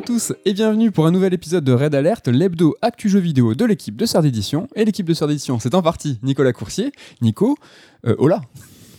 Bonjour à tous et bienvenue pour un nouvel épisode de Red Alert, l'hebdo actu jeu vidéo de l'équipe de Sœur d'édition. Et l'équipe de Sœur d'édition, c'est en partie Nicolas Coursier. Nico, euh, hola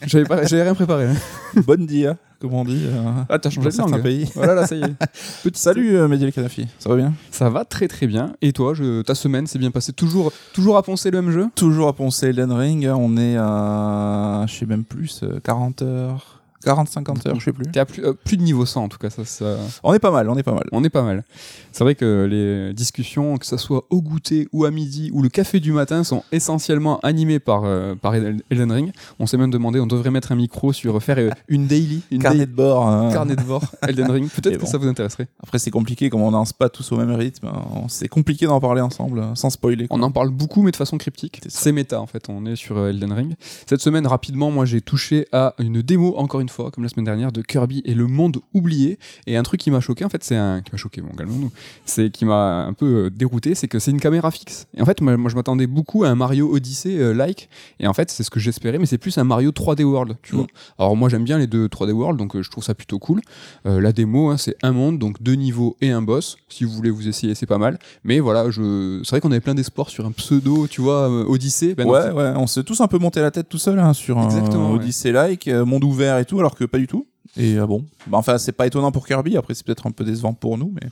J'avais pas- j'avais rien préparé. Bonne dia, comme on dit. euh, Ah, t'as changé de langue. pays. Voilà, là, ça y est. Petit Salut euh, Mehdi El Kanafi, ça va bien? Ça va très très bien. Et toi, je- ta semaine s'est bien passée Toujours, toujours à poncer le même jeu? Toujours à poncer Elden Ring, on est à, je sais même plus, euh, 40 heures, 40-50 heures, je sais plus. T'es à plus, euh, plus de niveau 100 en tout cas. Ça, ça- On est pas mal, on est pas mal. On est pas mal. C'est vrai que les discussions, que ce soit au goûter ou à midi ou le café du matin, sont essentiellement animées par, euh, par Elden Ring. On s'est même demandé, on devrait mettre un micro sur faire euh, une daily, une Carnet daily- de bord. hein. carnet de bord Elden Ring. Peut-être que ça vous intéresserait. Après c'est compliqué, comme on danse pas tous au même rythme, hein, c'est compliqué d'en parler ensemble, euh, sans spoiler. quoi. On en parle beaucoup, mais de façon cryptique. C'est ça. Méta en fait. On est sur Elden Ring. Cette semaine, rapidement, moi j'ai touché à une démo, encore une fois, comme la semaine dernière, de Kirby et le monde oublié. Et un truc qui m'a choqué, en fait, c'est un. qui m'a choqué, bon, calmons-nous. C'est qui m'a un peu euh, dérouté, c'est que c'est une caméra fixe. Et en fait, moi, moi, je m'attendais beaucoup à un Mario Odyssey euh, like. Et en fait, c'est ce que j'espérais, mais c'est plus un Mario 3D World, tu vois. Mm. Alors moi, j'aime bien les deux 3D World, donc euh, je trouve ça plutôt cool. Euh, la démo, hein, c'est un monde, donc deux niveaux et un boss. Si vous voulez vous essayer, c'est pas mal. Mais voilà, je... c'est vrai qu'on avait plein d'espoir sur un pseudo, tu vois, Odyssey. Ben ouais, ouais, on s'est tous un peu monté la tête tout seul hein, sur un Exactement. Odyssey-like, monde ouvert et tout, alors que pas du tout. Et euh, bon, bah, enfin c'est pas étonnant pour Kirby, après c'est peut-être un peu décevant pour nous, mais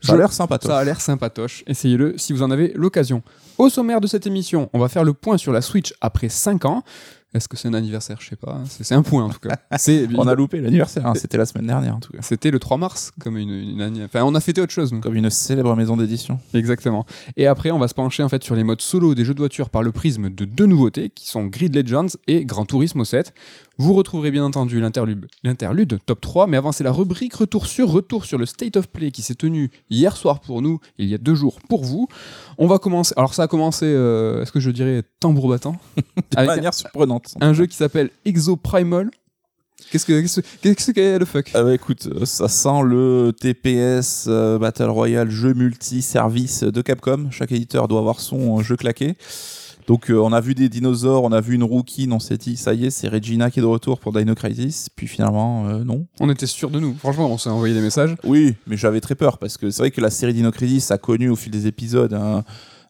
ça a l'air sympa. Ça a l'air sympatoche. Essayez-le si vous en avez l'occasion. Au sommaire de cette émission, on va faire le point sur la Switch après 5 ans. Est-ce que c'est un anniversaire? Je sais pas. hein. C'est un point en tout cas. On a loupé l'anniversaire, hein, c'était la semaine dernière en tout cas. C'était le 3 mars, comme une, une année- Enfin, on a fêté autre chose, nous. Comme une célèbre maison d'édition. Exactement. Et après, on va se pencher en fait sur les modes solo des jeux de voiture par le prisme de deux nouveautés qui sont Grid Legends et Gran Turismo 7. Vous retrouverez bien entendu l'interlude, l'interlude top 3, mais avant c'est la rubrique retour sur retour sur le State of Play qui s'est tenu hier soir pour nous, il y a deux jours pour vous. On va commencer. Alors ça a commencé, euh, est-ce que je dirais tambour battant, De Avec manière surprenante. un jeu qui s'appelle Exo Primal. Qu'est-ce que qu'est-ce que le fuck? Ah bah écoute, euh, ça sent le TPS euh, Battle Royale jeu multi-service de Capcom. Chaque éditeur doit avoir son euh, jeu claqué. Donc euh, on a vu des dinosaures, on a vu une rookie, on s'est dit ça y est, c'est Regina qui est de retour pour Dino Crisis. Puis finalement, euh, non. On était sûr de nous. Franchement, on s'est envoyé des messages. Oui, mais j'avais très peur parce que c'est vrai que la série Dino Crisis a connu au fil des épisodes un,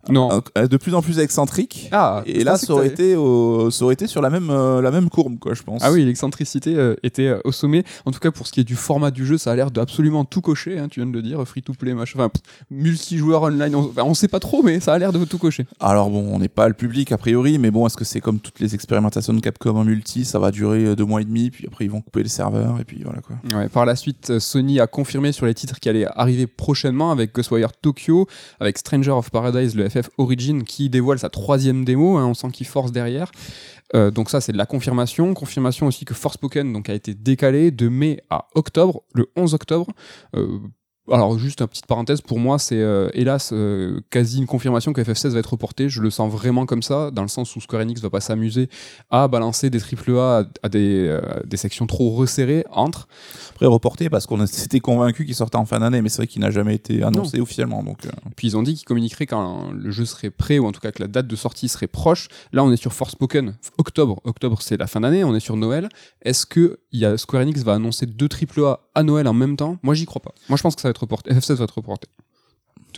Non. un- de plus en plus excentrique. Ah. Et là, ça aurait, été au- ça aurait été sur la même, euh, la même courbe, quoi, je pense. Ah oui, l'excentricité euh, était euh, au sommet. En tout cas, pour ce qui est du format du jeu, ça a l'air d'absolument tout cocher. hein, tu viens de le dire, free to play, machin, enfin, multijoueur online. On, enfin, on sait pas trop, mais ça a l'air de tout cocher. Alors bon, on n'est pas le public a priori, mais bon, est-ce que c'est comme toutes les expérimentations de Capcom en multi, ça va durer euh, deux mois et demi, puis après ils vont couper les serveurs, et puis voilà quoi. Ouais, par la suite, euh, Sony a confirmé sur les titres qui allaient arriver prochainement avec Ghostwire Tokyo, avec Stranger of Paradise, le FF Origin, qui dévoile sa troisième démo. hein, on sent qu'il force derrière. Euh, donc ça, c'est de la confirmation. Confirmation aussi que Forspoken donc, a été décalé de mai à octobre, le 11 octobre. Euh, alors juste une petite parenthèse, pour moi c'est euh, hélas euh, quasi une confirmation que FF16 va être reporté, je le sens vraiment comme ça, dans le sens où Square Enix va pas s'amuser à balancer des AAA à, à des, euh, des sections trop resserrées entre. Après reporté parce qu'on s'était convaincu qu'il sortait en fin d'année, mais c'est vrai qu'il n'a jamais été annoncé officiellement, donc Puis ils ont dit qu'ils communiqueraient quand le jeu serait prêt, ou en tout cas que la date de sortie serait proche. Là, on est sur Forspoken, octobre. Octobre, c'est la fin d'année, on est sur Noël. Est-ce que y a Square Enix va annoncer deux AAA à Noël en même temps? Moi, j'y crois pas. Moi, je pense que ça va être reporté. FF16 va être reporté.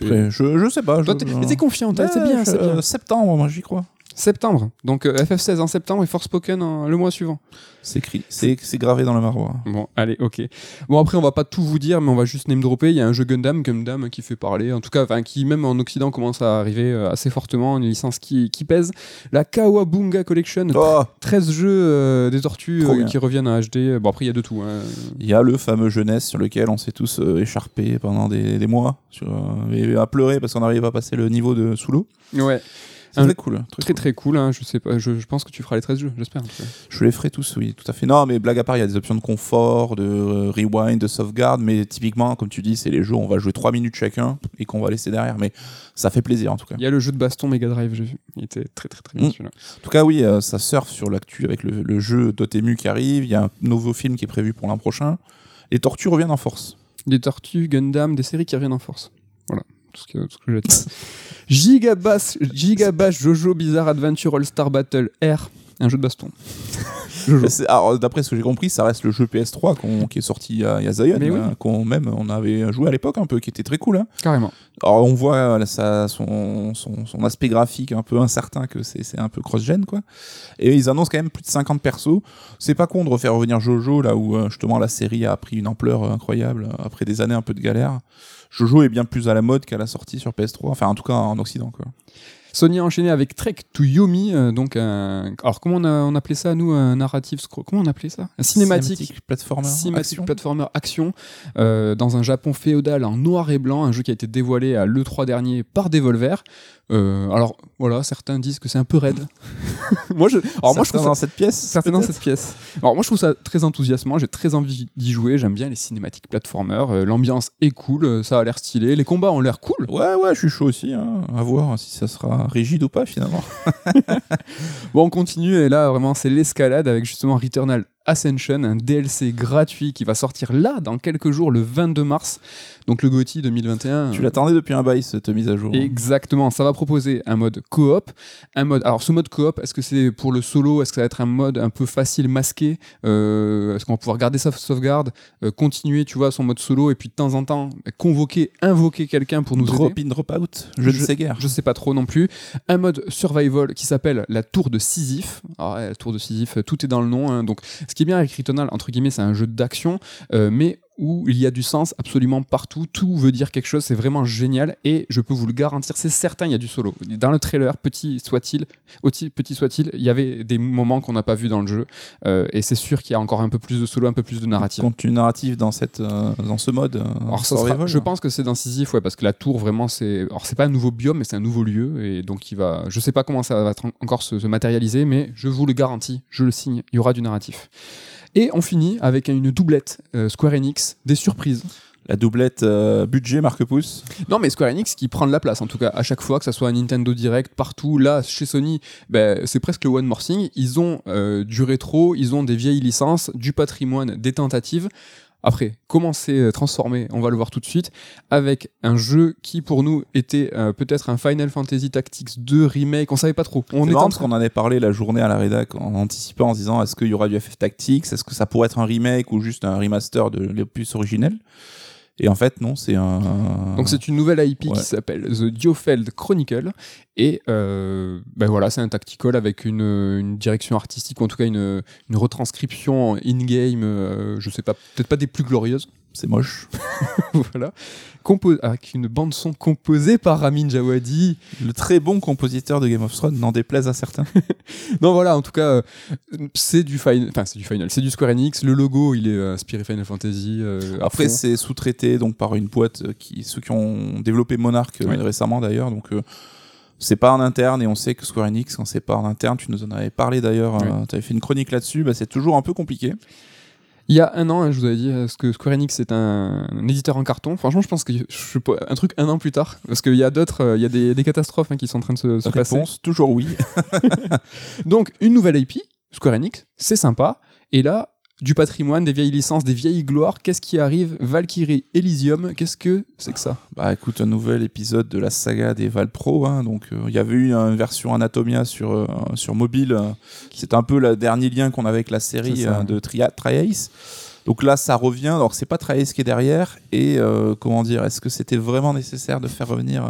après, je, je sais pas. Toi, je- t'es- je- mais t'es confiant, c'est bien, c'est bien. euh, septembre, moi j'y crois. Septembre. Donc euh, FF16 en septembre et Forspoken en- le mois suivant. C'est écrit, c'est gravé dans le marbre. Bon, allez, ok. Bon, après, on va pas tout vous dire, mais on va juste name dropper. Il y a un jeu Gundam, Gundam, qui fait parler. En tout cas, qui, même en Occident, commence à arriver euh, assez fortement. Une licence qui, qui pèse. La Kawabunga Collection. Oh 13 jeux euh, des tortues qui reviennent en HD. Bon, après, il y a de tout. hein. Il y a le fameux jeunesse sur lequel on s'est tous écharpés pendant des, des mois, sur, et à pleurer parce qu'on n'arrive pas à passer le niveau de sous l'eau. Ouais, C'est Un- très cool. Très très cool. très cool. hein. Je sais pas, je, je pense que tu feras les 13 jeux, j'espère. Je les ferai tous, oui, tout à fait. Non, mais blague à part, il y a des options de confort, de euh, rewind, de sauvegarde, mais typiquement, comme tu dis, c'est les jeux où on va jouer 3 minutes chacun et qu'on va laisser derrière. Mais ça fait plaisir en tout cas. Il y a le jeu de baston Mega Drive, j'ai vu. Il était très très très bien Mm. celui-là. En tout cas, oui, euh, ça surfe sur l'actu avec le, le jeu Dotemu qui arrive. Il y a un nouveau film qui est prévu pour l'an prochain. Les tortues reviennent en force. Des tortues, Gundam, des séries qui reviennent en force. Voilà, tout ce que, tout ce à Gigabash Jojo Bizarre Adventure All Star Battle R. un jeu de baston. Alors, D'après ce que j'ai compris, ça reste le jeu PS3 qu'on- qui est sorti il y a, il y a Zion, oui. hein, qu'on même on avait joué à l'époque un peu, qui était très cool. hein. Carrément. Alors on voit ça, son, son, son aspect graphique un peu incertain, que c'est un peu cross-gen quoi. Et ils annoncent quand même plus de 50 persos. C'est pas con de refaire revenir Jojo là où euh, justement la série a pris une ampleur euh, incroyable après des années un peu de galère. Jojo est bien plus à la mode qu'à la sortie sur PS3, enfin en tout cas en Occident quoi. Sony a enchaîné avec Trek to Yomi, euh, donc un... alors comment on, a, on appelait ça nous un narrative scroll comment on appelait ça? Un cinématique platformer Cinématique action. platformer action euh, dans un Japon féodal en noir et blanc, un jeu qui a été dévoilé à l'E3 dernier par Devolver. Euh, alors voilà, certains disent que c'est un peu raide. moi je, alors moi je Certains trouve ça dans cette pièce. certains dans cette pièce. Alors moi je trouve ça très enthousiasmant, j'ai très envie d'y jouer, j'aime bien les cinématiques platformer, euh, l'ambiance est cool, euh, ça a l'air stylé, les combats ont l'air cool. Ouais ouais, je suis chaud aussi. Hein. À voir si ça sera rigide ou pas finalement. Bon, on continue et là vraiment c'est l'escalade avec justement Returnal Ascension, un DLC gratuit qui va sortir là dans quelques jours le 22 mars. Donc le GOTY 2021. Tu l'attendais depuis un bail cette mise à jour. Exactement, ça va proposer un mode coop, un mode. Alors ce mode coop, est-ce que c'est pour le solo, est-ce que ça va être un mode un peu facile, masqué, euh, est-ce qu'on va pouvoir garder sa sauvegarde, euh, continuer, tu vois, son mode solo et puis de temps en temps convoquer, invoquer quelqu'un pour nous Drop aider? in, drop out. Je ne sais guère. Je sais pas trop non plus. Un mode survival qui s'appelle la tour de Sisyphe. Alors, ouais, la tour de Sisyphe, tout est dans le nom. hein. Donc, ce qui est bien avec Returnal, entre guillemets, c'est un jeu d'action, euh, mais où il y a du sens absolument partout. Tout veut dire quelque chose. C'est vraiment génial. Et je peux vous le garantir, c'est certain, il y a du solo. Dans le trailer, petit soit-il, petit soit-il, il y avait des moments qu'on n'a pas vu dans le jeu. Euh, et c'est sûr qu'il y a encore un peu plus de solo, un peu plus de narrative. Contenu narratif dans, cette, euh, dans ce mode. euh, Alors, ça sera- survival. je pense que c'est Sisyphe, ouais, parce que la tour, vraiment, c'est. Alors, c'est pas un nouveau biome, mais c'est un nouveau lieu. Et donc, il va. Je sais pas comment ça va encore se, se matérialiser, mais je vous le garantis, je le signe, il y aura du narratif. Et on finit avec une doublette euh, Square Enix, des surprises. La doublette euh, budget marque pouce. Non, mais Square Enix qui prend de la place, en tout cas, à chaque fois, que ça soit un Nintendo Direct, partout. Là, chez Sony, ben, c'est presque le One More Thing. Ils ont euh, du rétro, ils ont des vieilles licences, du patrimoine, des tentatives. Après, comment c'est euh, transformé On va le voir tout de suite avec un jeu qui pour nous était euh, peut-être un Final Fantasy Tactics 2 remake. On savait pas trop. On en parce qu'on en avait parlé la journée à la rédac en anticipant en se disant est-ce qu'il y aura du FF Tactics? Est-ce que ça pourrait être un remake ou juste un remaster de l'opus originel? Et en fait, non, c'est un. Donc c'est une nouvelle IP Ouais. qui s'appelle The Diofeld Chronicle et euh, ben voilà c'est un tactical avec une, une direction artistique ou en tout cas une, une retranscription in-game euh, je sais pas peut-être pas des plus glorieuses C'est moche. voilà Compo- avec une bande son composée par Ramin Djawadi Le très bon compositeur de Game of Thrones n'en déplaise à certains. non voilà en tout cas euh, c'est du final enfin c'est du final c'est du Square Enix le logo il est euh, inspiré Final Fantasy euh, Après, c'est sous-traité donc par une boîte euh, qui ceux qui ont développé Monarch Oui. récemment d'ailleurs. Donc c'est pas en interne et on sait que Square Enix quand c'est pas en interne, tu nous en avais parlé d'ailleurs. Oui. tu avais fait une chronique là-dessus. Bah, c'est toujours un peu compliqué. Il y a un an, hein, je vous avais dit, euh, que Square Enix est un, un éditeur en carton. Franchement, je pense que je un truc un an plus tard, parce qu'il y a d'autres, euh, il y a des, des catastrophes hein, qui sont en train de se, se passer. Réponse toujours oui. Donc, une nouvelle IP, Square Enix, c'est sympa. Et là, du patrimoine, des vieilles licences, des vieilles gloires, qu'est-ce qui arrive? Valkyrie Elysium, qu'est-ce que c'est que ça? Bah écoute, un nouvel épisode de la saga des Val Pro. hein. donc euh, il y avait eu une version Anatomia sur, euh, sur mobile. C'est un peu le dernier lien qu'on avait avec la série ça. euh, de Tria- Triace. Donc là, ça revient. Alors c'est pas Triace qui est derrière. Et euh, comment dire, est-ce que c'était vraiment nécessaire de faire revenir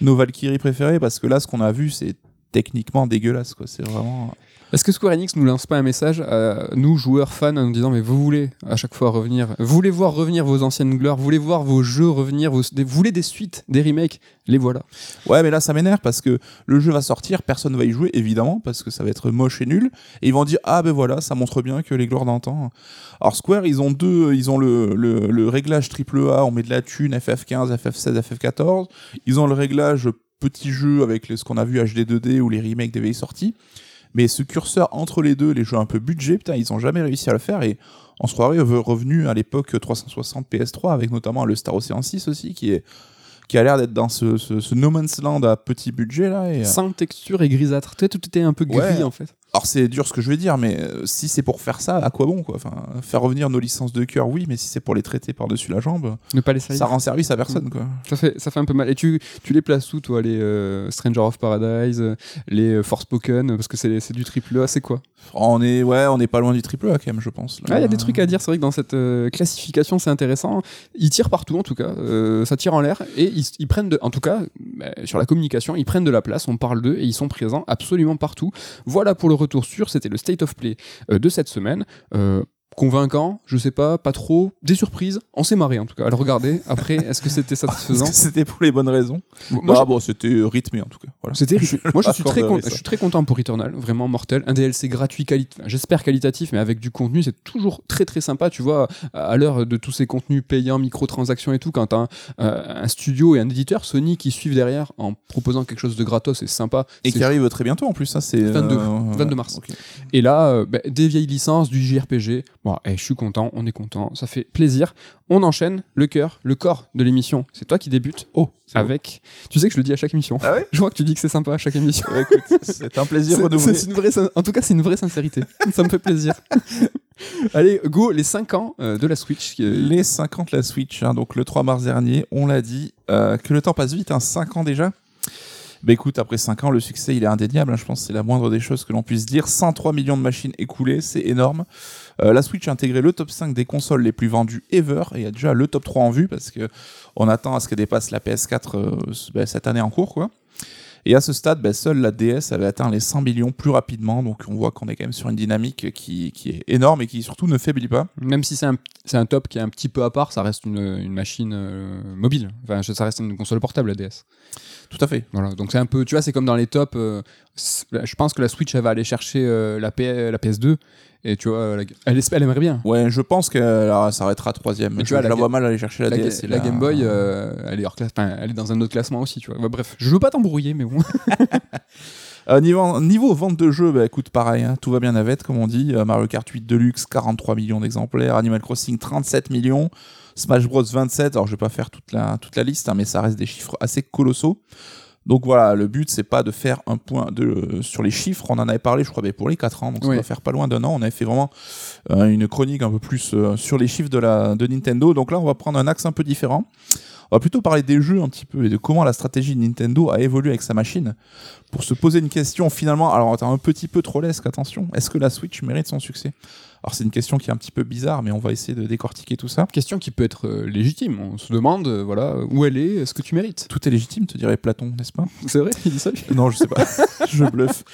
nos Valkyries préférées? Parce que là, ce qu'on a vu, c'est techniquement dégueulasse. quoi. C'est vraiment. Est-ce que Square Enix nous lance pas un message nous, joueurs fans, en nous disant Mais vous voulez à chaque fois revenir, vous voulez voir revenir vos anciennes gloires, vous voulez voir vos jeux revenir, vous voulez des suites, des remakes Les voilà. Ouais, mais là, ça m'énerve parce que le jeu va sortir, personne va y jouer, évidemment, parce que ça va être moche et nul. Et ils vont dire, ah ben voilà, ça montre bien que les gloires d'antan. Alors, Square, ils ont deux, ils ont le, réglage AAA, on met de la thune, FF15, FF16, FF14. Ils ont le réglage petit jeu avec ce qu'on a vu HD 2D ou les remakes des vieilles sorties. Mais ce curseur entre les deux, les jeux un peu budget, putain, ils ont jamais réussi à le faire et on se croirait revenu à l'époque 360 PS3 avec notamment le Star Ocean 6 aussi qui est qui a l'air d'être dans ce, ce, ce No Man's Land à petit budget là et euh, Sans texture et grisâtre. Tu sais, tout était un peu gris Ouais. en fait. Alors c'est dur ce que je vais dire, mais euh, si c'est pour faire ça, à quoi bon quoi? Enfin, faire revenir nos licences de cœur, oui, mais si c'est pour les traiter par-dessus la jambe, Ne pas les ça rend service à personne quoi. Ça fait, ça fait un peu mal. Et tu, tu les places où, toi, les euh, Stranger of Paradise, euh, les euh, Forspoken Parce que c'est du triple A, c'est quoi? On est ouais, on est pas loin du triple A quand même, je pense. Ah, Il y a des trucs à dire, c'est vrai que dans cette euh, classification, c'est intéressant. Ils tirent partout, en tout cas. Euh, ça tire en l'air. Et ils, ils prennent, de, en tout cas, bah, sur la communication, ils prennent de la place, on parle d'eux et ils sont présents absolument partout. Voilà pour le retour sûr, c'était le State of Play euh, de cette semaine. Euh, convaincant, je sais pas, pas trop. Des surprises, on s'est marré en tout cas. Alors regardez, après, est-ce que c'était satisfaisant C'était pour les bonnes raisons. Moi, ah bon, c'était euh, rythmé en tout cas. Voilà. C'était riche. Moi, je suis, très accorderai con- ça. je suis très content pour Returnal, vraiment mortel. Un DLC gratuit, quali- enfin, j'espère qualitatif, mais avec du contenu, c'est toujours très très sympa. Tu vois, à l'heure de tous ces contenus payants, microtransactions et tout, quand t'as un, euh, un studio et un éditeur, Sony qui suivent derrière en proposant quelque chose de gratos, c'est sympa. Et qui arrive très bientôt en plus, ça c'est 22, euh, 22 ouais, mars. Et là, euh, bah, des vieilles licences, du JRPG. Bon, eh, je suis content, on est content, ça fait plaisir. On enchaîne le cœur, le corps de l'émission. C'est toi qui débutes. Oh, avec. Tu sais que je le dis à chaque émission. Ah ouais Je vois que tu dis que c'est sympa à chaque émission. Ouais, écoute, c'est un plaisir renouvelé. une vraie, en tout cas, c'est une vraie sincérité. Ça me fait plaisir. Allez, go, les 5 ans euh, de la Switch. qui est- Les 50 la Switch, hein, donc le 3 mars dernier, on l'a dit, euh, que le temps passe vite, hein, 5 ans déjà. Bah écoute, après 5 ans, le succès il est indéniable, hein, je pense que c'est la moindre des choses que l'on puisse dire. 103 millions de machines écoulées, c'est énorme. Euh, la Switch a intégré le top 5 des consoles les plus vendues ever, et il y a déjà le top 3 en vue, parce que on attend à ce qu'elle dépasse la PS4 euh, bah, cette année en cours, quoi. Et à ce stade, bah, seule la DS avait atteint les 100 millions plus rapidement, donc on voit qu'on est quand même sur une dynamique qui, qui est énorme et qui surtout ne faiblit pas. Même si c'est un, top qui est un petit peu à part, ça reste une, une machine euh, mobile. Enfin, ça reste une console portable, la DS. Tout à fait. Voilà, donc c'est un peu, tu vois, c'est comme dans les tops. euh, je pense que la Switch, elle va aller chercher euh, la, P- la PS2. Et tu vois, la- elle, espère- elle aimerait bien. Ouais, je pense qu'elle s'arrêtera troisième. Tu vois, je la la vois mal aller chercher la, La, DS. et la Game Boy, euh, elle, est hors classe, enfin, elle est dans un autre classement aussi, tu vois. Ouais, bref, je veux pas t'embrouiller, mais bon. Euh, niveau, niveau vente de jeux, bah écoute, pareil, hein, tout va bien navette, comme on dit. Euh, Mario Kart 8 Deluxe, 43 millions d'exemplaires. Animal Crossing, 37 millions. Smash Bros 27. Alors, je vais pas faire toute la, toute la liste, hein, mais ça reste des chiffres assez colossaux. Donc voilà, le but, c'est pas de faire un point de, euh, sur les chiffres. On en avait parlé, je crois, mais pour les 4 ans. Donc ça Oui. va faire pas loin d'un an. On avait fait vraiment euh, une chronique un peu plus euh, sur les chiffres de, la, de Nintendo. Donc là, on va prendre un axe un peu différent. On va plutôt parler des jeux un petit peu et de comment la stratégie de Nintendo a évolué avec sa machine pour se poser une question finalement. Alors, attends, un petit peu trop lesque, attention. Est-ce que la Switch mérite son succès? Alors, c'est une question qui est un petit peu bizarre, mais on va essayer de décortiquer tout ça. Question qui peut être euh, légitime. On se demande, euh, voilà, où elle est, est-ce que tu mérites? Tout est légitime, te dirait Platon, n'est-ce pas? C'est vrai, il dit ça lui Non, je sais pas. je bluffe.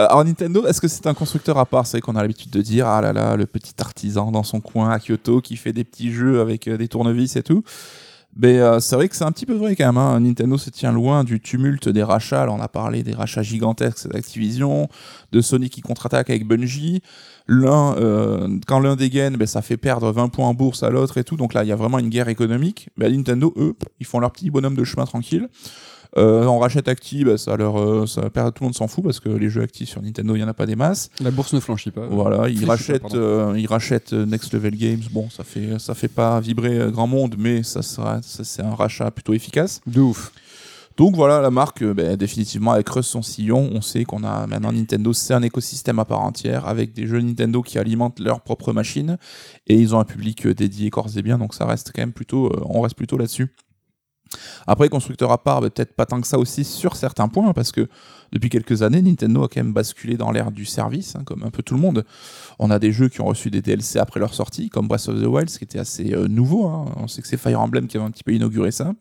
Euh, alors, Nintendo, est-ce que c'est un constructeur à part? C'est vrai qu'on a l'habitude de dire ah là là, le petit artisan dans son coin à Kyoto qui fait des petits jeux avec euh, des tournevis et tout. Mais euh, c'est vrai que c'est un petit peu vrai quand même. hein. Nintendo se tient loin du tumulte des rachats. Alors, on a parlé des rachats gigantesques d'Activision, de Sony qui contre-attaque avec Bungie. L'un, euh, quand l'un dégaine, ben, ça fait perdre 20 points en bourse à l'autre et tout. Donc là, il y a vraiment une guerre économique. Mais Nintendo, eux, ils font leur petit bonhomme de chemin tranquille. Euh, on rachète Acti, bah, ça leur, euh, ça perd, tout le monde s'en fout parce que les jeux actifs sur Nintendo, il y en a pas des masses. La bourse ne flanchit pas. Voilà, ils rachètent, euh, ils rachètent euh, Next Level Games. Bon, ça fait, ça fait pas vibrer euh, grand monde, mais ça sera, ça, c'est un rachat plutôt efficace. De ouf. Donc voilà, la marque, ben, définitivement, elle creuse son sillon. On sait qu'on a maintenant Nintendo, c'est un écosystème à part entière avec des jeux Nintendo qui alimentent leur propre machine et ils ont un public dédié corps et bien. Donc ça reste quand même plutôt, euh, on reste plutôt là-dessus. Après, constructeur à part, ben, peut-être pas tant que ça aussi sur certains points, parce que depuis quelques années, Nintendo a quand même basculé dans l'ère du service, hein, comme un peu tout le monde. On a des jeux qui ont reçu des DLC après leur sortie, comme Breath of the Wild, ce qui était assez euh, nouveau. hein. On sait que c'est Fire Emblem qui avait un petit peu inauguré ça.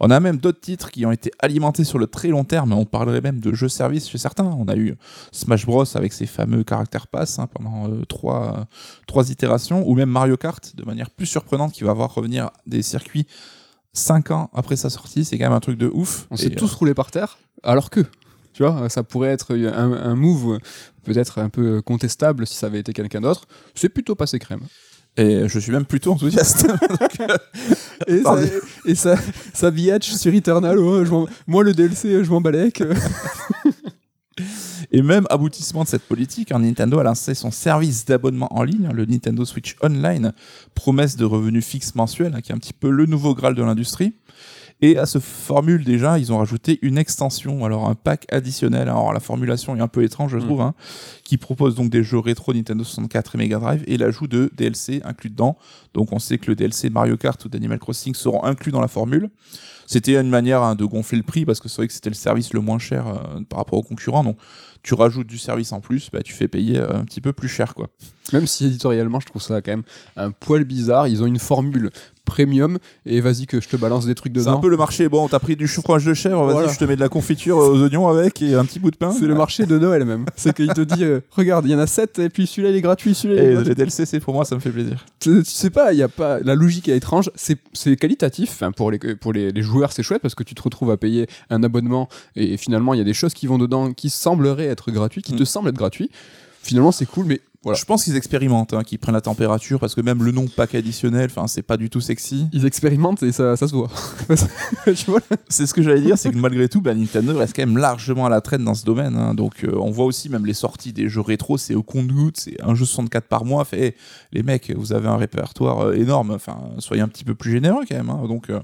On a même d'autres titres qui ont été alimentés sur le très long terme. On parlerait même de jeux service chez certains. On a eu Smash Bros avec ses fameux caractères pass hein, pendant euh, trois, trois itérations, ou même Mario Kart de manière plus surprenante qui va voir revenir des circuits 5 ans après sa sortie. C'est quand même un truc de ouf. On s'est tous roulés par terre, alors que, tu vois, ça pourrait être un, un move euh, peut-être un peu contestable si ça avait été quelqu'un d'autre. C'est plutôt passé crème. et je suis même plutôt enthousiaste. Et, ça, et ça, ça sur Eternal, m'en- moi le DLC, je m'en balèque. Et même aboutissement de cette politique, hein, Nintendo a lancé son service d'abonnement en ligne, le Nintendo Switch Online, promesse de revenus fixes mensuels, hein, qui est un petit peu le nouveau graal de l'industrie. Et à ce formule déjà, ils ont rajouté une extension, alors un pack additionnel. Alors la formulation est un peu étrange, je trouve, Mhm. hein, qui propose donc des jeux rétro Nintendo 64 et Mega Drive et l'ajout de DLC inclus dedans. Donc on sait que le DLC Mario Kart ou d'Animal Crossing seront inclus dans la formule. C'était une manière hein, de gonfler le prix parce que c'est vrai que c'était le service le moins cher euh, par rapport aux concurrents. Donc tu rajoutes du service en plus, bah, tu fais payer euh, un petit peu plus cher quoi. Même si éditorialement, je trouve ça quand même un poil bizarre. Ils ont une formule premium et vas-y que je te balance des trucs C'est dedans. un peu le marché. Bon, t'as pris du fromage de chèvre, vas-y, Voilà. je te mets de la confiture aux oignons avec et un petit bout de pain. C'est le marché de Noël même. C'est qu'il te dit, euh, regarde, il y en a 7 et puis celui-là il est gratuit, celui-là est Et les DLC, c'est pour moi, ça me fait plaisir. Tu tu sais pas, il y a pas la logique est étrange. C'est c'est qualitatif. Enfin pour les pour les, les joueurs c'est chouette parce que tu te retrouves à payer un abonnement et finalement il y a des choses qui vont dedans qui sembleraient être gratuites, qui Mm. te semblent être gratuits. Finalement c'est cool, mais voilà. Je pense qu'ils expérimentent, hein, qu'ils prennent la température parce que même le nom pack additionnel, enfin, c'est pas du tout sexy. Ils expérimentent et ça, ça se voit. C'est ce que j'allais dire, c'est que malgré tout, bah, Nintendo reste quand même largement à la traîne dans ce domaine. hein. Donc, euh, on voit aussi même les sorties des jeux rétro, c'est au compte-gouttes, c'est un jeu 64 par mois. Fait, hey, les mecs, vous avez un répertoire euh, énorme. Enfin, soyez un petit peu plus généreux quand même. hein. Donc, euh,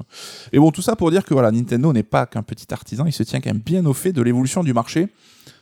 et bon, tout ça pour dire que voilà, Nintendo n'est pas qu'un petit artisan, il se tient quand même bien au fait de l'évolution du marché.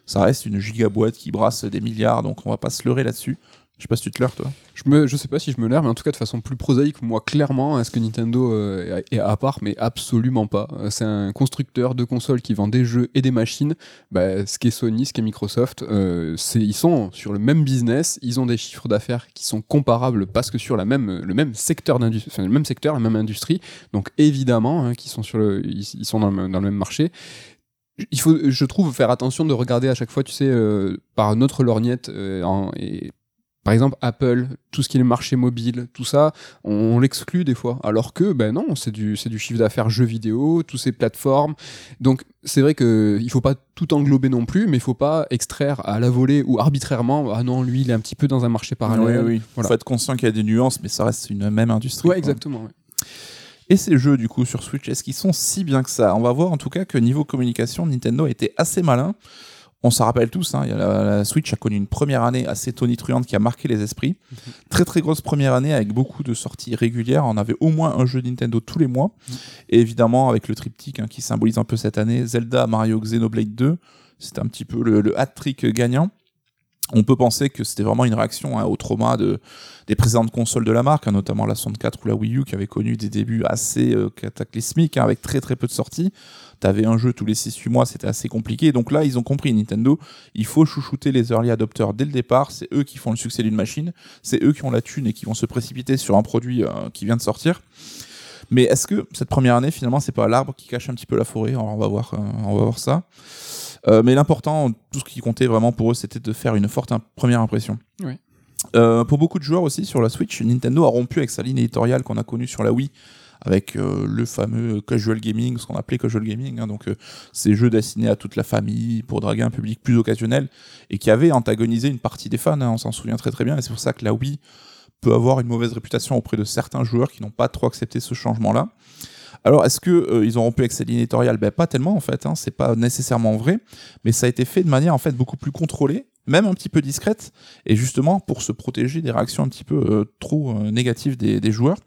Ça reste une gigaboîte qui brasse des milliards, donc on va pas se leurrer là-dessus. Je sais pas si tu te leurres, toi. je me, je sais pas si je me l'air, mais en tout cas de façon plus prosaïque, moi clairement, est-ce que Nintendo euh, est à part? Mais absolument pas. Euh, C'est un constructeur de consoles qui vend des jeux et des machines. Bah, ce qui est Sony, ce qui est Microsoft, euh, c'est ils sont sur le même business, ils ont des chiffres d'affaires qui sont comparables parce que sur la même le même secteur le même secteur, la même industrie. Donc évidemment, hein, qui sont sur le, ils, sont dans le même marché. Il faut, je trouve, faire attention de regarder à chaque fois, tu sais, euh, par notre lorgnette euh, en- et par exemple, Apple, tout ce qui est le marché mobile, tout ça, on, on l'exclut des fois. Alors que, ben non, c'est du, c'est du chiffre d'affaires jeux vidéo, toutes ces plateformes. Donc, c'est vrai qu'il ne faut pas tout englober non plus, mais il faut pas extraire à la volée ou arbitrairement, ah non, lui, il est un petit peu dans un marché parallèle. oui, oui. Voilà. Faut être conscient qu'il y a des nuances, mais ça reste une même industrie. Ouais, quoi. exactement. ouais. Et ces jeux, du coup, sur Switch, est-ce qu'ils sont si bien que ça? On va voir en tout cas que niveau communication, Nintendo a été assez malin. On s'en rappelle tous, hein, la, la Switch a connu une première année assez tonitruante qui a marqué les esprits. Très très grosse première année avec beaucoup de sorties régulières. On avait au moins un jeu Nintendo tous les mois. Et évidemment, avec le triptyque hein, qui symbolise un peu cette année, Zelda, Mario, Xenoblade 2, c'était un petit peu le, le hat-trick gagnant. On peut penser que c'était vraiment une réaction hein, au trauma de, des précédentes consoles de la marque, hein, notamment la 64 ou la Wii U, qui avaient connu des débuts assez euh, cataclysmiques, hein, avec très très peu de sorties. T'avais un jeu tous les 6-8 mois, c'était assez compliqué. Donc là, ils ont compris, Nintendo, il faut chouchouter les early adopters dès le départ. C'est eux qui font le succès d'une machine, c'est eux qui ont la thune et qui vont se précipiter sur un produit euh, qui vient de sortir. Mais est-ce que cette première année, finalement, c'est pas l'arbre qui cache un petit peu la forêt? On va voir, euh, on va voir ça. Euh, mais l'important, tout ce qui comptait vraiment pour eux, c'était de faire une forte première impression. Oui. Euh, pour beaucoup de joueurs aussi sur la Switch, Nintendo a rompu avec sa ligne éditoriale qu'on a connue sur la Wii, avec euh, le fameux casual gaming, ce qu'on appelait casual gaming, hein, donc euh, ces jeux destinés à toute la famille pour draguer un public plus occasionnel et qui avaient antagonisé une partie des fans, hein, on s'en souvient très très bien, et c'est pour ça que la Wii peut avoir une mauvaise réputation auprès de certains joueurs qui n'ont pas trop accepté ce changement-là. Alors, est-ce que euh, ils ont rompu avec cette ligne éditoriale? Ben pas tellement en fait, hein, c'est pas nécessairement vrai, mais ça a été fait de manière en fait beaucoup plus contrôlée, même un petit peu discrète, et justement pour se protéger des réactions un petit peu euh, trop euh, négatives des, des joueurs.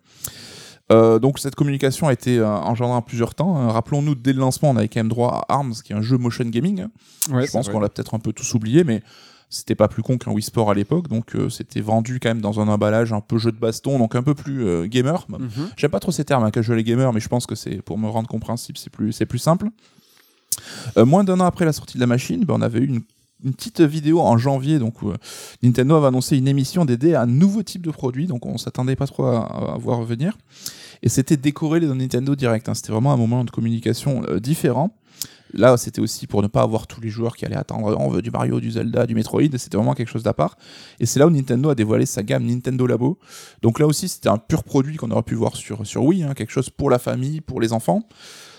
Euh, donc cette communication a été engendrée en plusieurs temps. hein. Rappelons-nous, dès le lancement, on avait quand même droit à ARMS, qui est un jeu motion gaming. Ouais, Je pense qu'on l'a peut-être un peu tous oublié, mais c'était pas plus con qu'un Wii Sport à l'époque, donc euh, c'était vendu quand même dans un emballage un peu jeu de baston, donc un peu plus euh, gamer. Mhm. J'aime pas trop ces termes, hein, casual gamer, mais je pense que c'est pour me rendre compréhensible, c'est plus, c'est plus simple. Euh, moins d'un an après la sortie de la machine, ben, on avait eu une, une petite vidéo en janvier, donc où, Nintendo avait annoncé une émission dédiée à un nouveau type de produit, donc on s'attendait pas trop à, à voir venir. Et c'était décoré dans Nintendo Direct. hein. C'était vraiment un moment de communication euh, différent. Là, c'était aussi pour ne pas avoir tous les joueurs qui allaient attendre on veut du Mario, du Zelda, du Metroid. C'était vraiment quelque chose d'à part. Et c'est là où Nintendo a dévoilé sa gamme Nintendo Labo. Donc là aussi, c'était un pur produit qu'on aurait pu voir sur, sur Wii, hein, quelque chose pour la famille, pour les enfants.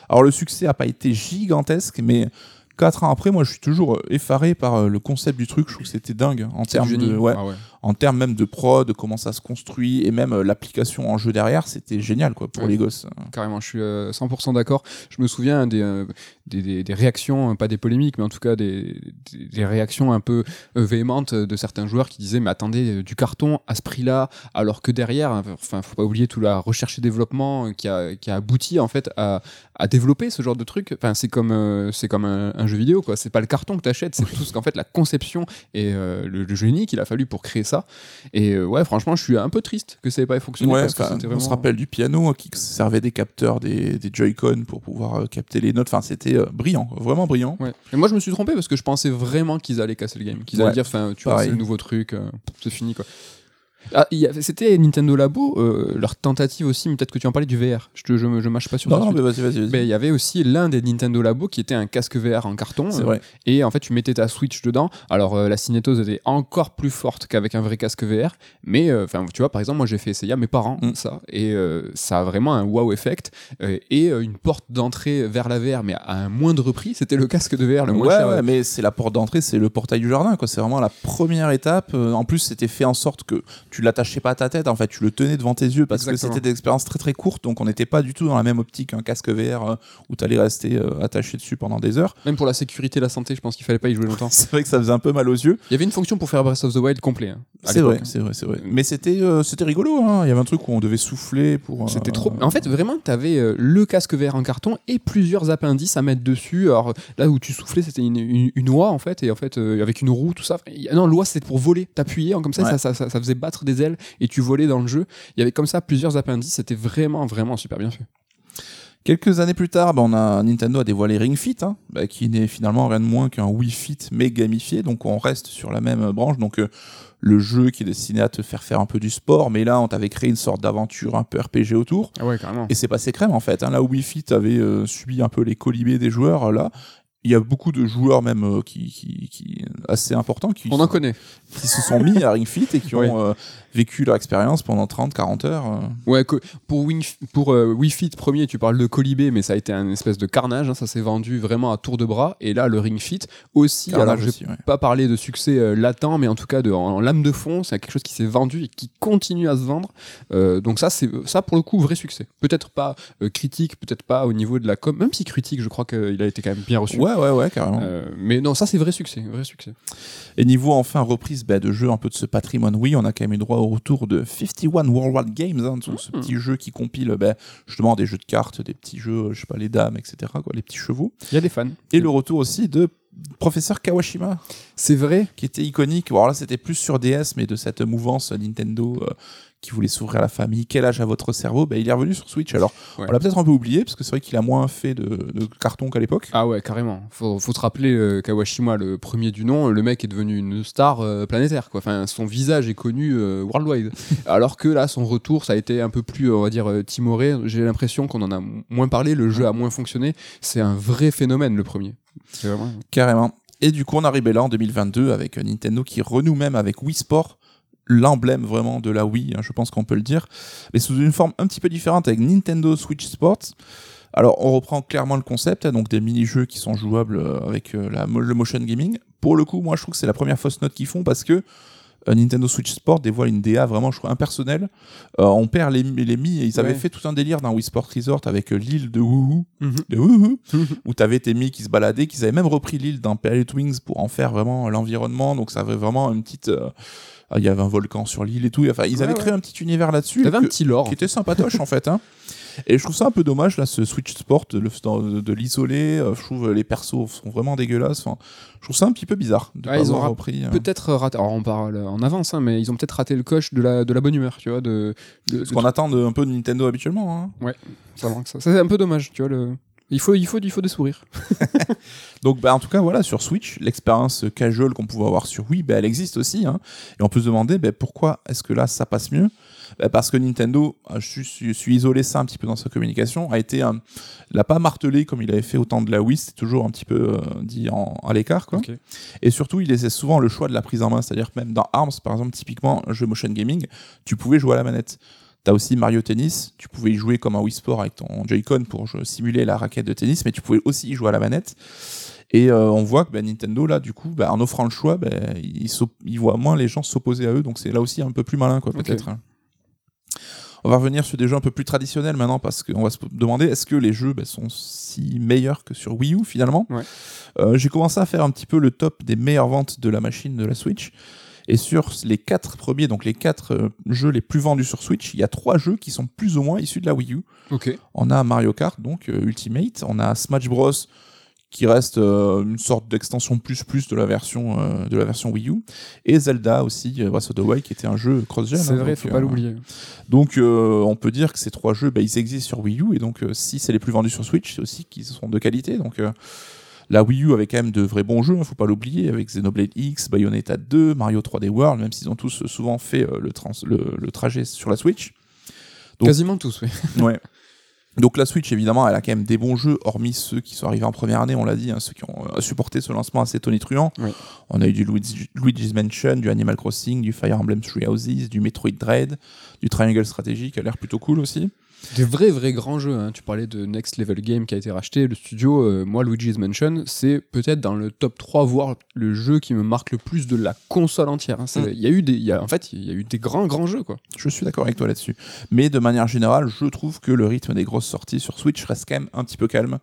Alors le succès n'a pas été gigantesque, mais quatre ans après, moi je suis toujours effaré par euh, le concept du truc. Je trouve que c'était dingue en termes de, génie. ouais, Ah ouais. En termes même de prod, de comment ça se construit et même euh, l'application en jeu derrière, c'était génial quoi pour Ouais. les gosses. Carrément, je suis euh, 100% d'accord. Je me souviens des, euh, des, des- des réactions, euh, pas des polémiques, mais en tout cas des, réactions un peu euh, véhémentes de certains joueurs qui disaient Mais attendez, euh, du carton à ce prix-là, alors que derrière, hein, enfin, faut pas oublier tout la recherche et développement euh, qui a, qui a abouti en fait à, à développer ce genre de truc. Enfin, c'est comme, euh, c'est comme un, un jeu vidéo, quoi. C'est pas le carton que t'achètes, c'est tout ce qu'en fait la conception et euh, le, le génie qu'il a fallu pour créer ça. Et euh, ouais, franchement, je suis un peu triste que ça ait pas fonctionné. Ouais, parce que on se rappelle du piano hein, qui servait des capteurs des, des Joy-Con pour pouvoir euh, capter les notes. Enfin, c'était euh, brillant, vraiment brillant. Ouais. Et moi, je me suis trompé parce que je pensais vraiment qu'ils allaient casser le game. Qu'ils allaient dire, enfin, tu vois, c'est le nouveau truc, c'est fini, quoi. Ah, c'était Nintendo Labo, euh, leur tentative aussi, mais peut-être que tu en parlais du VR. Je, te, je, mâche pas sur Non, non, mais vas-y, vas-y, il y avait aussi l'un des Nintendo Labo qui était un casque VR en carton. C'est euh, vrai. Et en fait, tu mettais ta Switch dedans. Alors, euh, la cinétose était encore plus forte qu'avec un vrai casque VR. Mais, enfin, tu vois, par exemple, moi, j'ai fait essayer à mes parents Mm. ça. Et ça a vraiment un wow effect. et une porte d'entrée vers la VR, mais à un moindre prix. C'était le casque de VR le moins ouais, cher. ouais, mais c'est la porte d'entrée, c'est le portail du jardin. C'est vraiment la première étape. En plus, c'était fait en sorte que tu l'attachais pas à ta tête. En fait, tu le tenais devant tes yeux parce Exactement. que c'était des expériences très très courtes. Donc, on n'était pas du tout dans la même optique qu'un casque VR euh, où tu allais rester euh, attaché dessus pendant des heures. Même pour la sécurité et la santé, je pense qu'il fallait pas y jouer longtemps. C'est vrai que ça faisait un peu mal aux yeux. Il y avait une fonction pour faire Breath of the Wild complet. hein, C'est vrai, c'est vrai, c'est vrai. Mais c'était euh, c'était rigolo. hein. Il y avait un truc où on devait souffler pour. euh, C'était trop. En fait, vraiment, tu avais le casque vert en carton et plusieurs appendices à mettre dessus. Alors là où tu soufflais, c'était une, une, une oie en fait, et en fait, avec une roue, tout ça. Non, l'oie c'était pour voler. T'appuyais comme ça, Ouais. ça, ça, ça, ça faisait battre des ailes et tu volais dans le jeu. Il y avait comme ça plusieurs appendices. C'était vraiment, vraiment super bien fait. Quelques années plus tard, bah, on a, Nintendo a dévoilé Ring Fit, hein, bah, qui n'est finalement rien de moins qu'un Wii Fit mais gamifié. Donc on reste sur la même branche. Donc euh, le jeu qui est destiné à te faire faire un peu du sport, mais là on t'avait créé une sorte d'aventure un peu RPG autour. Ah ouais, carrément. Et c'est passé crème en fait. Hein. Là Wii Fit avait euh, subi un peu les colibés des joueurs, là il y a beaucoup de joueurs même euh, qui, qui, qui assez importants qui, On en connaît. qui se sont mis à Ring Fit et qui ont euh, vécu leur expérience pendant 30-40 heures. euh. Ouais, pour, Wing, pour euh, Wii Fit premier, tu parles de Colibé, mais ça a été un espèce de carnage. hein, ça s'est vendu vraiment à tour de bras. Et là, le Ring Fit aussi. Carnage alors, je ouais. pas parler de succès latent, mais en tout cas de, en, en lame de fond, c'est quelque chose qui s'est vendu et qui continue à se vendre. Donc ça, c'est ça pour le coup vrai succès. Peut-être pas critique, peut-être pas au niveau de la com, même si critique, je crois qu'il a été quand même bien reçu. Ouais, ouais, ouais, carrément. Euh, mais non, ça c'est vrai succès, vrai succès. Et niveau enfin reprise bah, de jeux un peu de ce patrimoine, oui, on a quand même eu droit au retour de 51 Worldwide Games, hein, ce Mhm. petit jeu qui compile bah, justement des jeux de cartes, des petits jeux, je sais pas, les dames, etc., quoi, les petits chevaux. Il y a des fans. Et le retour aussi de Professeur Kawashima, C'est vrai. qui était iconique. Alors là, c'était plus sur DS, mais de cette mouvance Nintendo euh, qui voulait s'ouvrir à la famille. Quel âge a votre cerveau? Bah, Il est revenu sur Switch. Alors, Ouais. on l'a peut-être un peu oublié, parce que c'est vrai qu'il a moins fait de, de cartons qu'à l'époque. Ah ouais, carrément. Faut, faut se rappeler euh, Kawashima, le premier du nom, le mec est devenu une star euh, planétaire. Quoi. Enfin, son visage est connu euh, worldwide. Alors que là, son retour, ça a été un peu plus, on va dire, euh, timoré. J'ai l'impression qu'on en a moins parlé, le jeu a moins fonctionné. C'est un vrai phénomène, le premier. C'est vraiment... Carrément. Et du coup, on arrivait là en 2022 avec Nintendo qui renoue même avec Wii Sport, l'emblème vraiment de la Wii, hein, je pense qu'on peut le dire, mais sous une forme un petit peu différente avec Nintendo Switch Sports. Alors, on reprend clairement le concept, hein, donc des mini-jeux qui sont jouables euh, avec euh, le motion gaming. Pour le coup, moi, je trouve que c'est la première fausse note qu'ils font parce que Nintendo Switch Sport dévoile une DA vraiment, je trouve, impersonnelle. Euh, on perd les, les mi, ils avaient Ouais. fait tout un délire dans Wii Sport Resort avec euh, l'île de Woohoo, Mhm. de où t'avais tes mi qui se baladaient, qu'ils avaient même repris l'île dans Pilot Wings pour en faire vraiment l'environnement, donc ça avait vraiment une petite... euh, ah, Il y avait un volcan sur l'île et tout, enfin, ils Ouais, avaient ouais. créé un petit univers là-dessus. T'avais un que- petit lore. qui était sympatoche en fait. Hein. Et je trouve ça un peu dommage là, ce Switch Sport, de, de, de l'isoler. euh, Je trouve les persos sont vraiment dégueulasses. Enfin, je trouve ça un petit peu bizarre de Ouais, pas ils ont avoir rap- repris. euh. Peut-être raté. Alors, on parle en avance, hein, mais ils ont peut-être raté le coche de la, de la bonne humeur, tu vois. De, de, ce qu'on attend de, un peu de Nintendo habituellement. hein. ça manque, ça. C'est un peu dommage, tu vois. Le... Il, faut, il, faut, il faut des sourires. Donc, bah, en tout cas, voilà, sur Switch, l'expérience casual qu'on pouvait avoir sur Wii, bah, elle existe aussi. hein. Et on peut se demander bah, pourquoi est-ce que là, ça passe mieux? Bah, Parce que Nintendo, ah, je suis, je suis isolé ça un petit peu dans sa communication, a été un- l'a pas martelé comme il avait fait au temps de la Wii, c'était toujours un petit peu euh, dit en, à l'écart. quoi. Et surtout, il laissait souvent le choix de la prise en main, c'est-à-dire même dans ARMS, par exemple, typiquement, un jeu motion gaming, tu pouvais jouer à la manette. T'as aussi Mario Tennis, tu pouvais y jouer comme un Wii Sport avec ton Joy-Con pour simuler la raquette de tennis, mais tu pouvais aussi y jouer à la manette. Et euh, on voit que bah, Nintendo, là, du coup, bah, en offrant le choix, bah, ils, s'op- ils voient moins les gens s'opposer à eux, donc c'est là aussi un peu plus malin, quoi, peut-être. On va revenir sur des jeux un peu plus traditionnels maintenant, parce qu'on va se demander est-ce que les jeux bah, sont si meilleurs que sur Wii U finalement Ouais. Euh, J'ai commencé à faire un petit peu le top des meilleures ventes de la machine de la Switch. Et sur les quatre premiers, donc les quatre euh, jeux les plus vendus sur Switch, il y a trois jeux qui sont plus ou moins issus de la Wii U. On a Mario Kart, donc euh, Ultimate. On a Smash Bros, qui reste euh, une sorte d'extension plus plus de la version euh, de la version Wii U. Et Zelda aussi, euh, Breath of the Wild, qui était un jeu cross-gen. C'est hein, vrai, donc, faut euh, pas l'oublier. Donc euh, on peut dire que ces trois jeux, bah, ils existent sur Wii U. Et donc euh, si c'est les plus vendus sur Switch, c'est aussi qu'ils sont de qualité. Donc euh, la Wii U avait quand même de vrais bons jeux, hein, faut pas l'oublier, avec Xenoblade X, Bayonetta 2, Mario 3D World, même s'ils ont tous euh, souvent fait euh, le, trans- le, le trajet sur la Switch. Donc- Quasiment tous, oui. Ouais. Donc la Switch, évidemment, elle a quand même des bons jeux, hormis ceux qui sont arrivés en première année, on l'a dit, hein, ceux qui ont euh, supporté ce lancement assez tonitruant. Oui. On a eu du Luigi- Luigi's Mansion, du Animal Crossing, du Fire Emblem Three Houses, du Metroid Dread, du Triangle Strategy, qui a l'air plutôt cool aussi. Des vrais, vrais grands jeux. hein. Tu parlais de Next Level Game qui a été racheté. Le studio, euh, moi, Luigi's Mansion, c'est peut-être dans le top 3, voire le jeu qui me marque le plus de la console entière. hein. C'est- Mm. Il y a eu des, il y a, en fait, il y a eu des grands, grands jeux, quoi. Je suis d'accord avec toi là-dessus. Mais de manière générale, je trouve que le rythme des grosses sorties sur Switch reste quand même un petit peu calme.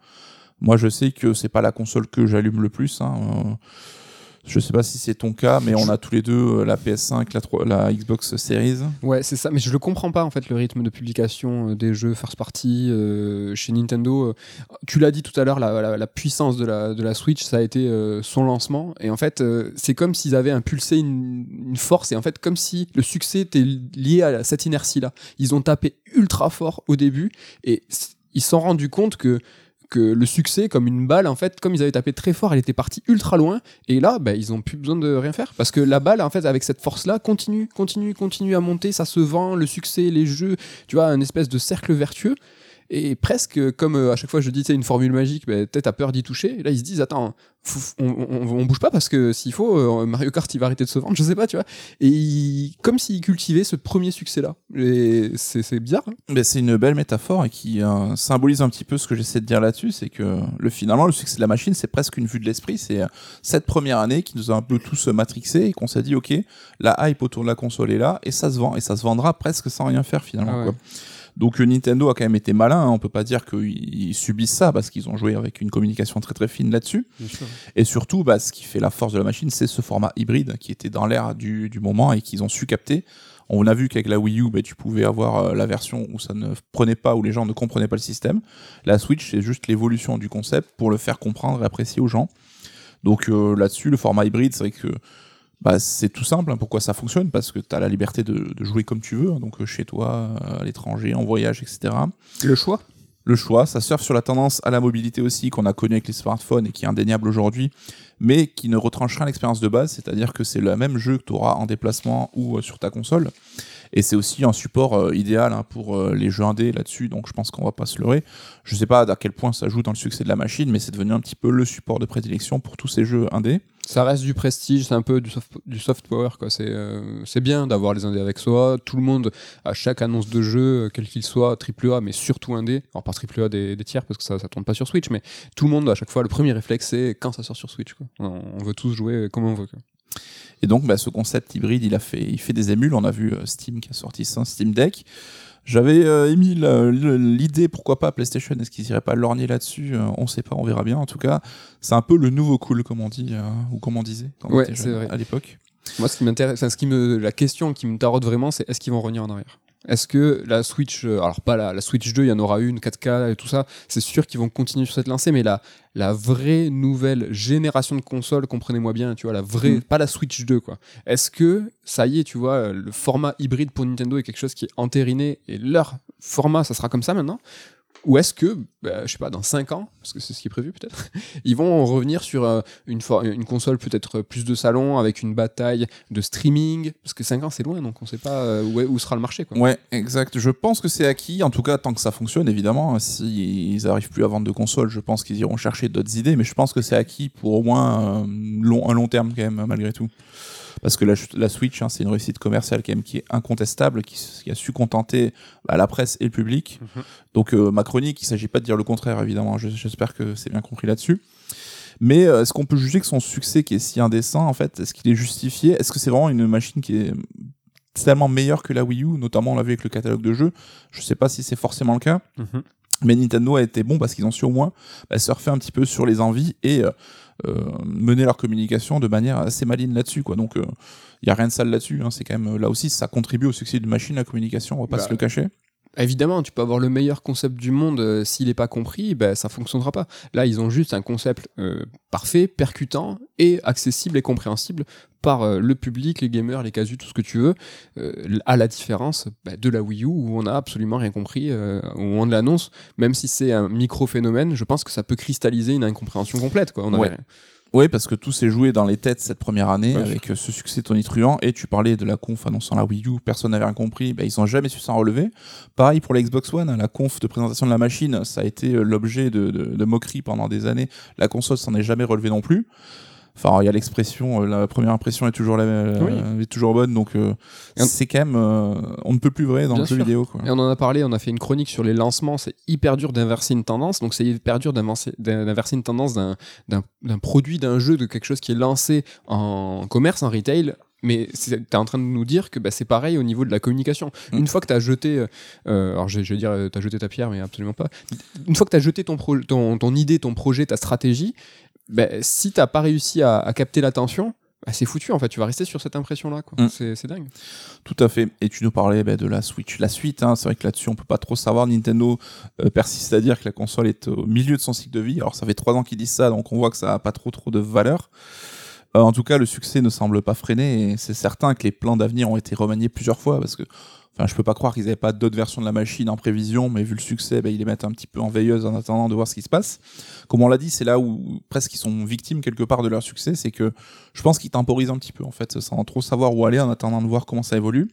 Moi, je sais que c'est pas la console que j'allume le plus. hein. Euh, Je sais pas si c'est ton cas, mais on a tous les deux euh, la PS5, la, 3 la Xbox Series. Ouais, c'est ça. Mais je le comprends pas, en fait, le rythme de publication euh, des jeux first party euh, chez Nintendo. Tu l'as dit tout à l'heure, la, la- la puissance de la, de la Switch, ça a été euh, son lancement. Et en fait, euh, c'est comme s'ils avaient impulsé une, une force. Et en fait, comme si le succès était lié à cette inertie-là. Ils ont tapé ultra fort au début. Et ils se sont rendus compte que que le succès, comme une balle, en fait, comme ils avaient tapé très fort, elle était partie ultra loin. Et là, bah, ils ont plus besoin de rien faire. Parce que la balle, en fait, avec cette force-là, continue, continue, continue à monter. Ça se vend, le succès, les jeux, tu vois, un espèce de cercle vertueux. Et presque comme euh, à chaque fois je dis, tu sais, une formule magique, bah, peut-être à peur d'y toucher. Et là, ils se disent, attends, on, on- on bouge pas parce que s'il faut, euh, Mario Kart, il va arrêter de se vendre, je sais pas, tu vois. Et ils- comme s'ils cultivaient ce premier succès-là. Et c'est c'est bizarre. hein. Ben, c'est une belle métaphore et qui euh, symbolise un petit peu ce que j'essaie de dire là-dessus, c'est que le finalement le succès de la machine, c'est presque une vue de l'esprit. C'est euh, cette première année qui nous a un peu tous matrixés et qu'on s'est dit ok, la hype autour de la console est là et ça se vend et ça se vendra presque sans rien faire finalement. Ah ouais. quoi. Donc euh, Nintendo a quand même été malin, hein, on peut pas dire qu'ils ils subissent ça parce qu'ils ont joué avec une communication très très fine là-dessus. Et surtout, bah, ce qui fait la force de la machine, c'est ce format hybride qui était dans l'air du, du moment et qu'ils ont su capter. On a vu qu'avec la Wii U, bah, tu pouvais avoir euh, la version où ça ne prenait pas, où les gens ne comprenaient pas le système. La Switch, c'est juste l'évolution du concept pour le faire comprendre et apprécier aux gens. Donc euh, là-dessus, le format hybride, c'est vrai que bah, c'est tout simple. hein, pourquoi ça fonctionne Parce que tu as la liberté de, de jouer comme tu veux, hein, donc euh, chez toi, euh, à l'étranger, en voyage, etc Le choix? Le choix. Ça surfe sur la tendance à la mobilité aussi qu'on a connue avec les smartphones et qui est indéniable aujourd'hui, mais qui ne retranche rien à l'expérience de base, c'est-à-dire que c'est le même jeu que tu auras en déplacement ou euh, sur ta console. Et c'est aussi un support euh, idéal hein, pour euh, les jeux indés là-dessus, donc je pense qu'on va pas se leurrer. Je sais pas à quel point ça joue dans le succès de la machine, mais c'est devenu un petit peu le support de prédilection pour tous ces jeux indés. Ça reste du prestige, c'est un peu du soft, du soft power. quoi. C'est euh, c'est bien d'avoir les indés avec soi. Tout le monde, à chaque annonce de jeu, quel qu'il soit, AAA, mais surtout indé, alors pas AAA des, des tiers parce que ça, ça tourne pas sur Switch, mais tout le monde, à chaque fois, le premier réflexe, c'est quand ça sort sur Switch. On, veut tous jouer comme on veut. Et donc, bah, ce concept hybride, il a fait, il fait des émules. On a vu euh, Steam qui a sorti ça, Steam Deck. J'avais euh, émis l'idée, pourquoi pas PlayStation, est-ce qu'ils iraient pas lorgner là-dessus Euh, On sait pas, on verra bien. En tout cas, c'est un peu le nouveau cool, comme on dit, euh, ou comme on disait quand on Ouais, était c'est jeune, vrai. à l'époque. Moi, ce qui m'intéresse, enfin, ce qui me, la question qui me taraude vraiment, c'est est-ce qu'ils vont revenir en arrière? Est-ce que la Switch, euh, alors pas la, la Switch 2, il y en aura une, 4K et tout ça, c'est sûr qu'ils vont continuer sur cette lancée, mais la, la vraie nouvelle génération de consoles, comprenez-moi bien, tu vois, la vraie, Mm. pas la Switch 2, quoi. Est-ce que, ça y est, tu vois, le format hybride pour Nintendo est quelque chose qui est entériné et leur format, ça sera comme ça maintenant? Ou est-ce que, bah, je sais pas, dans 5 ans, parce que c'est ce qui est prévu peut-être, ils vont revenir sur euh, une, console peut-être plus de salon avec une bataille de streaming Parce que 5 ans c'est loin, donc on sait pas euh, où, sera le marché. Quoi. Ouais, exact. Je pense que c'est acquis, en tout cas tant que ça fonctionne, évidemment. S'ils arrivent plus à vendre de consoles, je pense qu'ils iront chercher d'autres idées, mais je pense que c'est acquis pour au moins euh, long, un long terme quand même, malgré tout. Parce que la, la Switch, hein, c'est une réussite commerciale quand même qui est incontestable, qui, qui a su contenter bah, la presse et le public. Mhm. Donc euh, ma chronique, il s'agit pas de dire le contraire, évidemment. Je- J'espère que c'est bien compris là-dessus. Mais euh, est-ce qu'on peut juger que son succès qui est si indécent, en fait, est-ce qu'il est justifié? Est-ce que c'est vraiment une machine qui est tellement meilleure que la Wii U? Notamment, on l'a vu avec le catalogue de jeux. Je sais pas si c'est forcément le cas. Mhm. Mais Nintendo a été bon parce qu'ils ont su au moins bah, surfer un petit peu sur les envies et euh, mener leur communication de manière assez maligne là-dessus. quoi. Donc il y a rien de sale là-dessus. hein. C'est quand même là aussi ça contribue au succès d'une machine la communication. On va pas Bah, se le cacher. Évidemment, tu peux avoir le meilleur concept du monde, euh, s'il n'est pas compris, ben, ça fonctionnera pas. Là, ils ont juste un concept euh, parfait, percutant et accessible et compréhensible par euh, le public, les gamers, les casus, tout ce que tu veux, à la différence bah, de la Wii U où on n'a absolument rien compris au moment de l'annonce. Même si c'est un micro-phénomène, je pense que ça peut cristalliser une incompréhension complète. Quoi. On avait Ouais. rien. Oui, parce que tout s'est joué dans les têtes cette première année avec euh, ce succès tonitruant. Et tu parlais de la conf annonçant la Wii U, personne n'avait rien compris. Ben, ils ont jamais su s'en relever. Pareil pour la Xbox One, hein, la conf de présentation de la machine, ça a été euh, l'objet de, de, de moqueries pendant des années. La console s'en est jamais relevée non plus. Enfin, il y a l'expression, euh, la première impression est toujours, la, est toujours bonne, donc euh, c'est quand même, euh, on ne peut plus vrai dans Bien le jeu vidéo. Quoi. Et on en a parlé, on a fait une chronique sur les lancements. C'est hyper dur d'inverser une tendance. Donc, c'est hyper dur d'inverser une tendance d'un- d'un d'un produit, d'un jeu, de quelque chose qui est lancé en commerce, en retail. Mais tu es en train de nous dire que bah, c'est pareil au niveau de la communication. Mm. Une fois que tu as jeté, euh, alors je, je vais dire, tu as jeté ta pierre, mais absolument pas. Une fois que tu as jeté ton, pro- ton, ton idée, ton projet, ta stratégie, bah, si tu pas réussi à, à capter l'attention, bah, c'est foutu en fait. Tu vas rester sur cette impression-là. quoi. Mm. C'est c'est dingue. Tout à fait. Et tu nous parlais ben, de la Switch. La suite, hein, c'est vrai que là-dessus, on peut pas trop savoir. Nintendo euh, persiste à dire que la console est au milieu de son cycle de vie. Alors, ça fait trois ans qu'ils disent ça, donc on voit que ça a pas trop trop de valeur. Euh, en tout cas, le succès ne semble pas freiner et c'est certain que les plans d'avenir ont été remaniés plusieurs fois parce que, enfin, je peux pas croire qu'ils n'avaient pas d'autres versions de la machine en prévision, mais vu le succès, ben, ils les mettent un petit peu en veilleuse en attendant de voir ce qui se passe. Comme on l'a dit, c'est là où presque ils sont victimes quelque part de leur succès, c'est que je pense qu'ils temporisent un petit peu en fait, sans trop savoir où aller en attendant de voir comment ça évolue.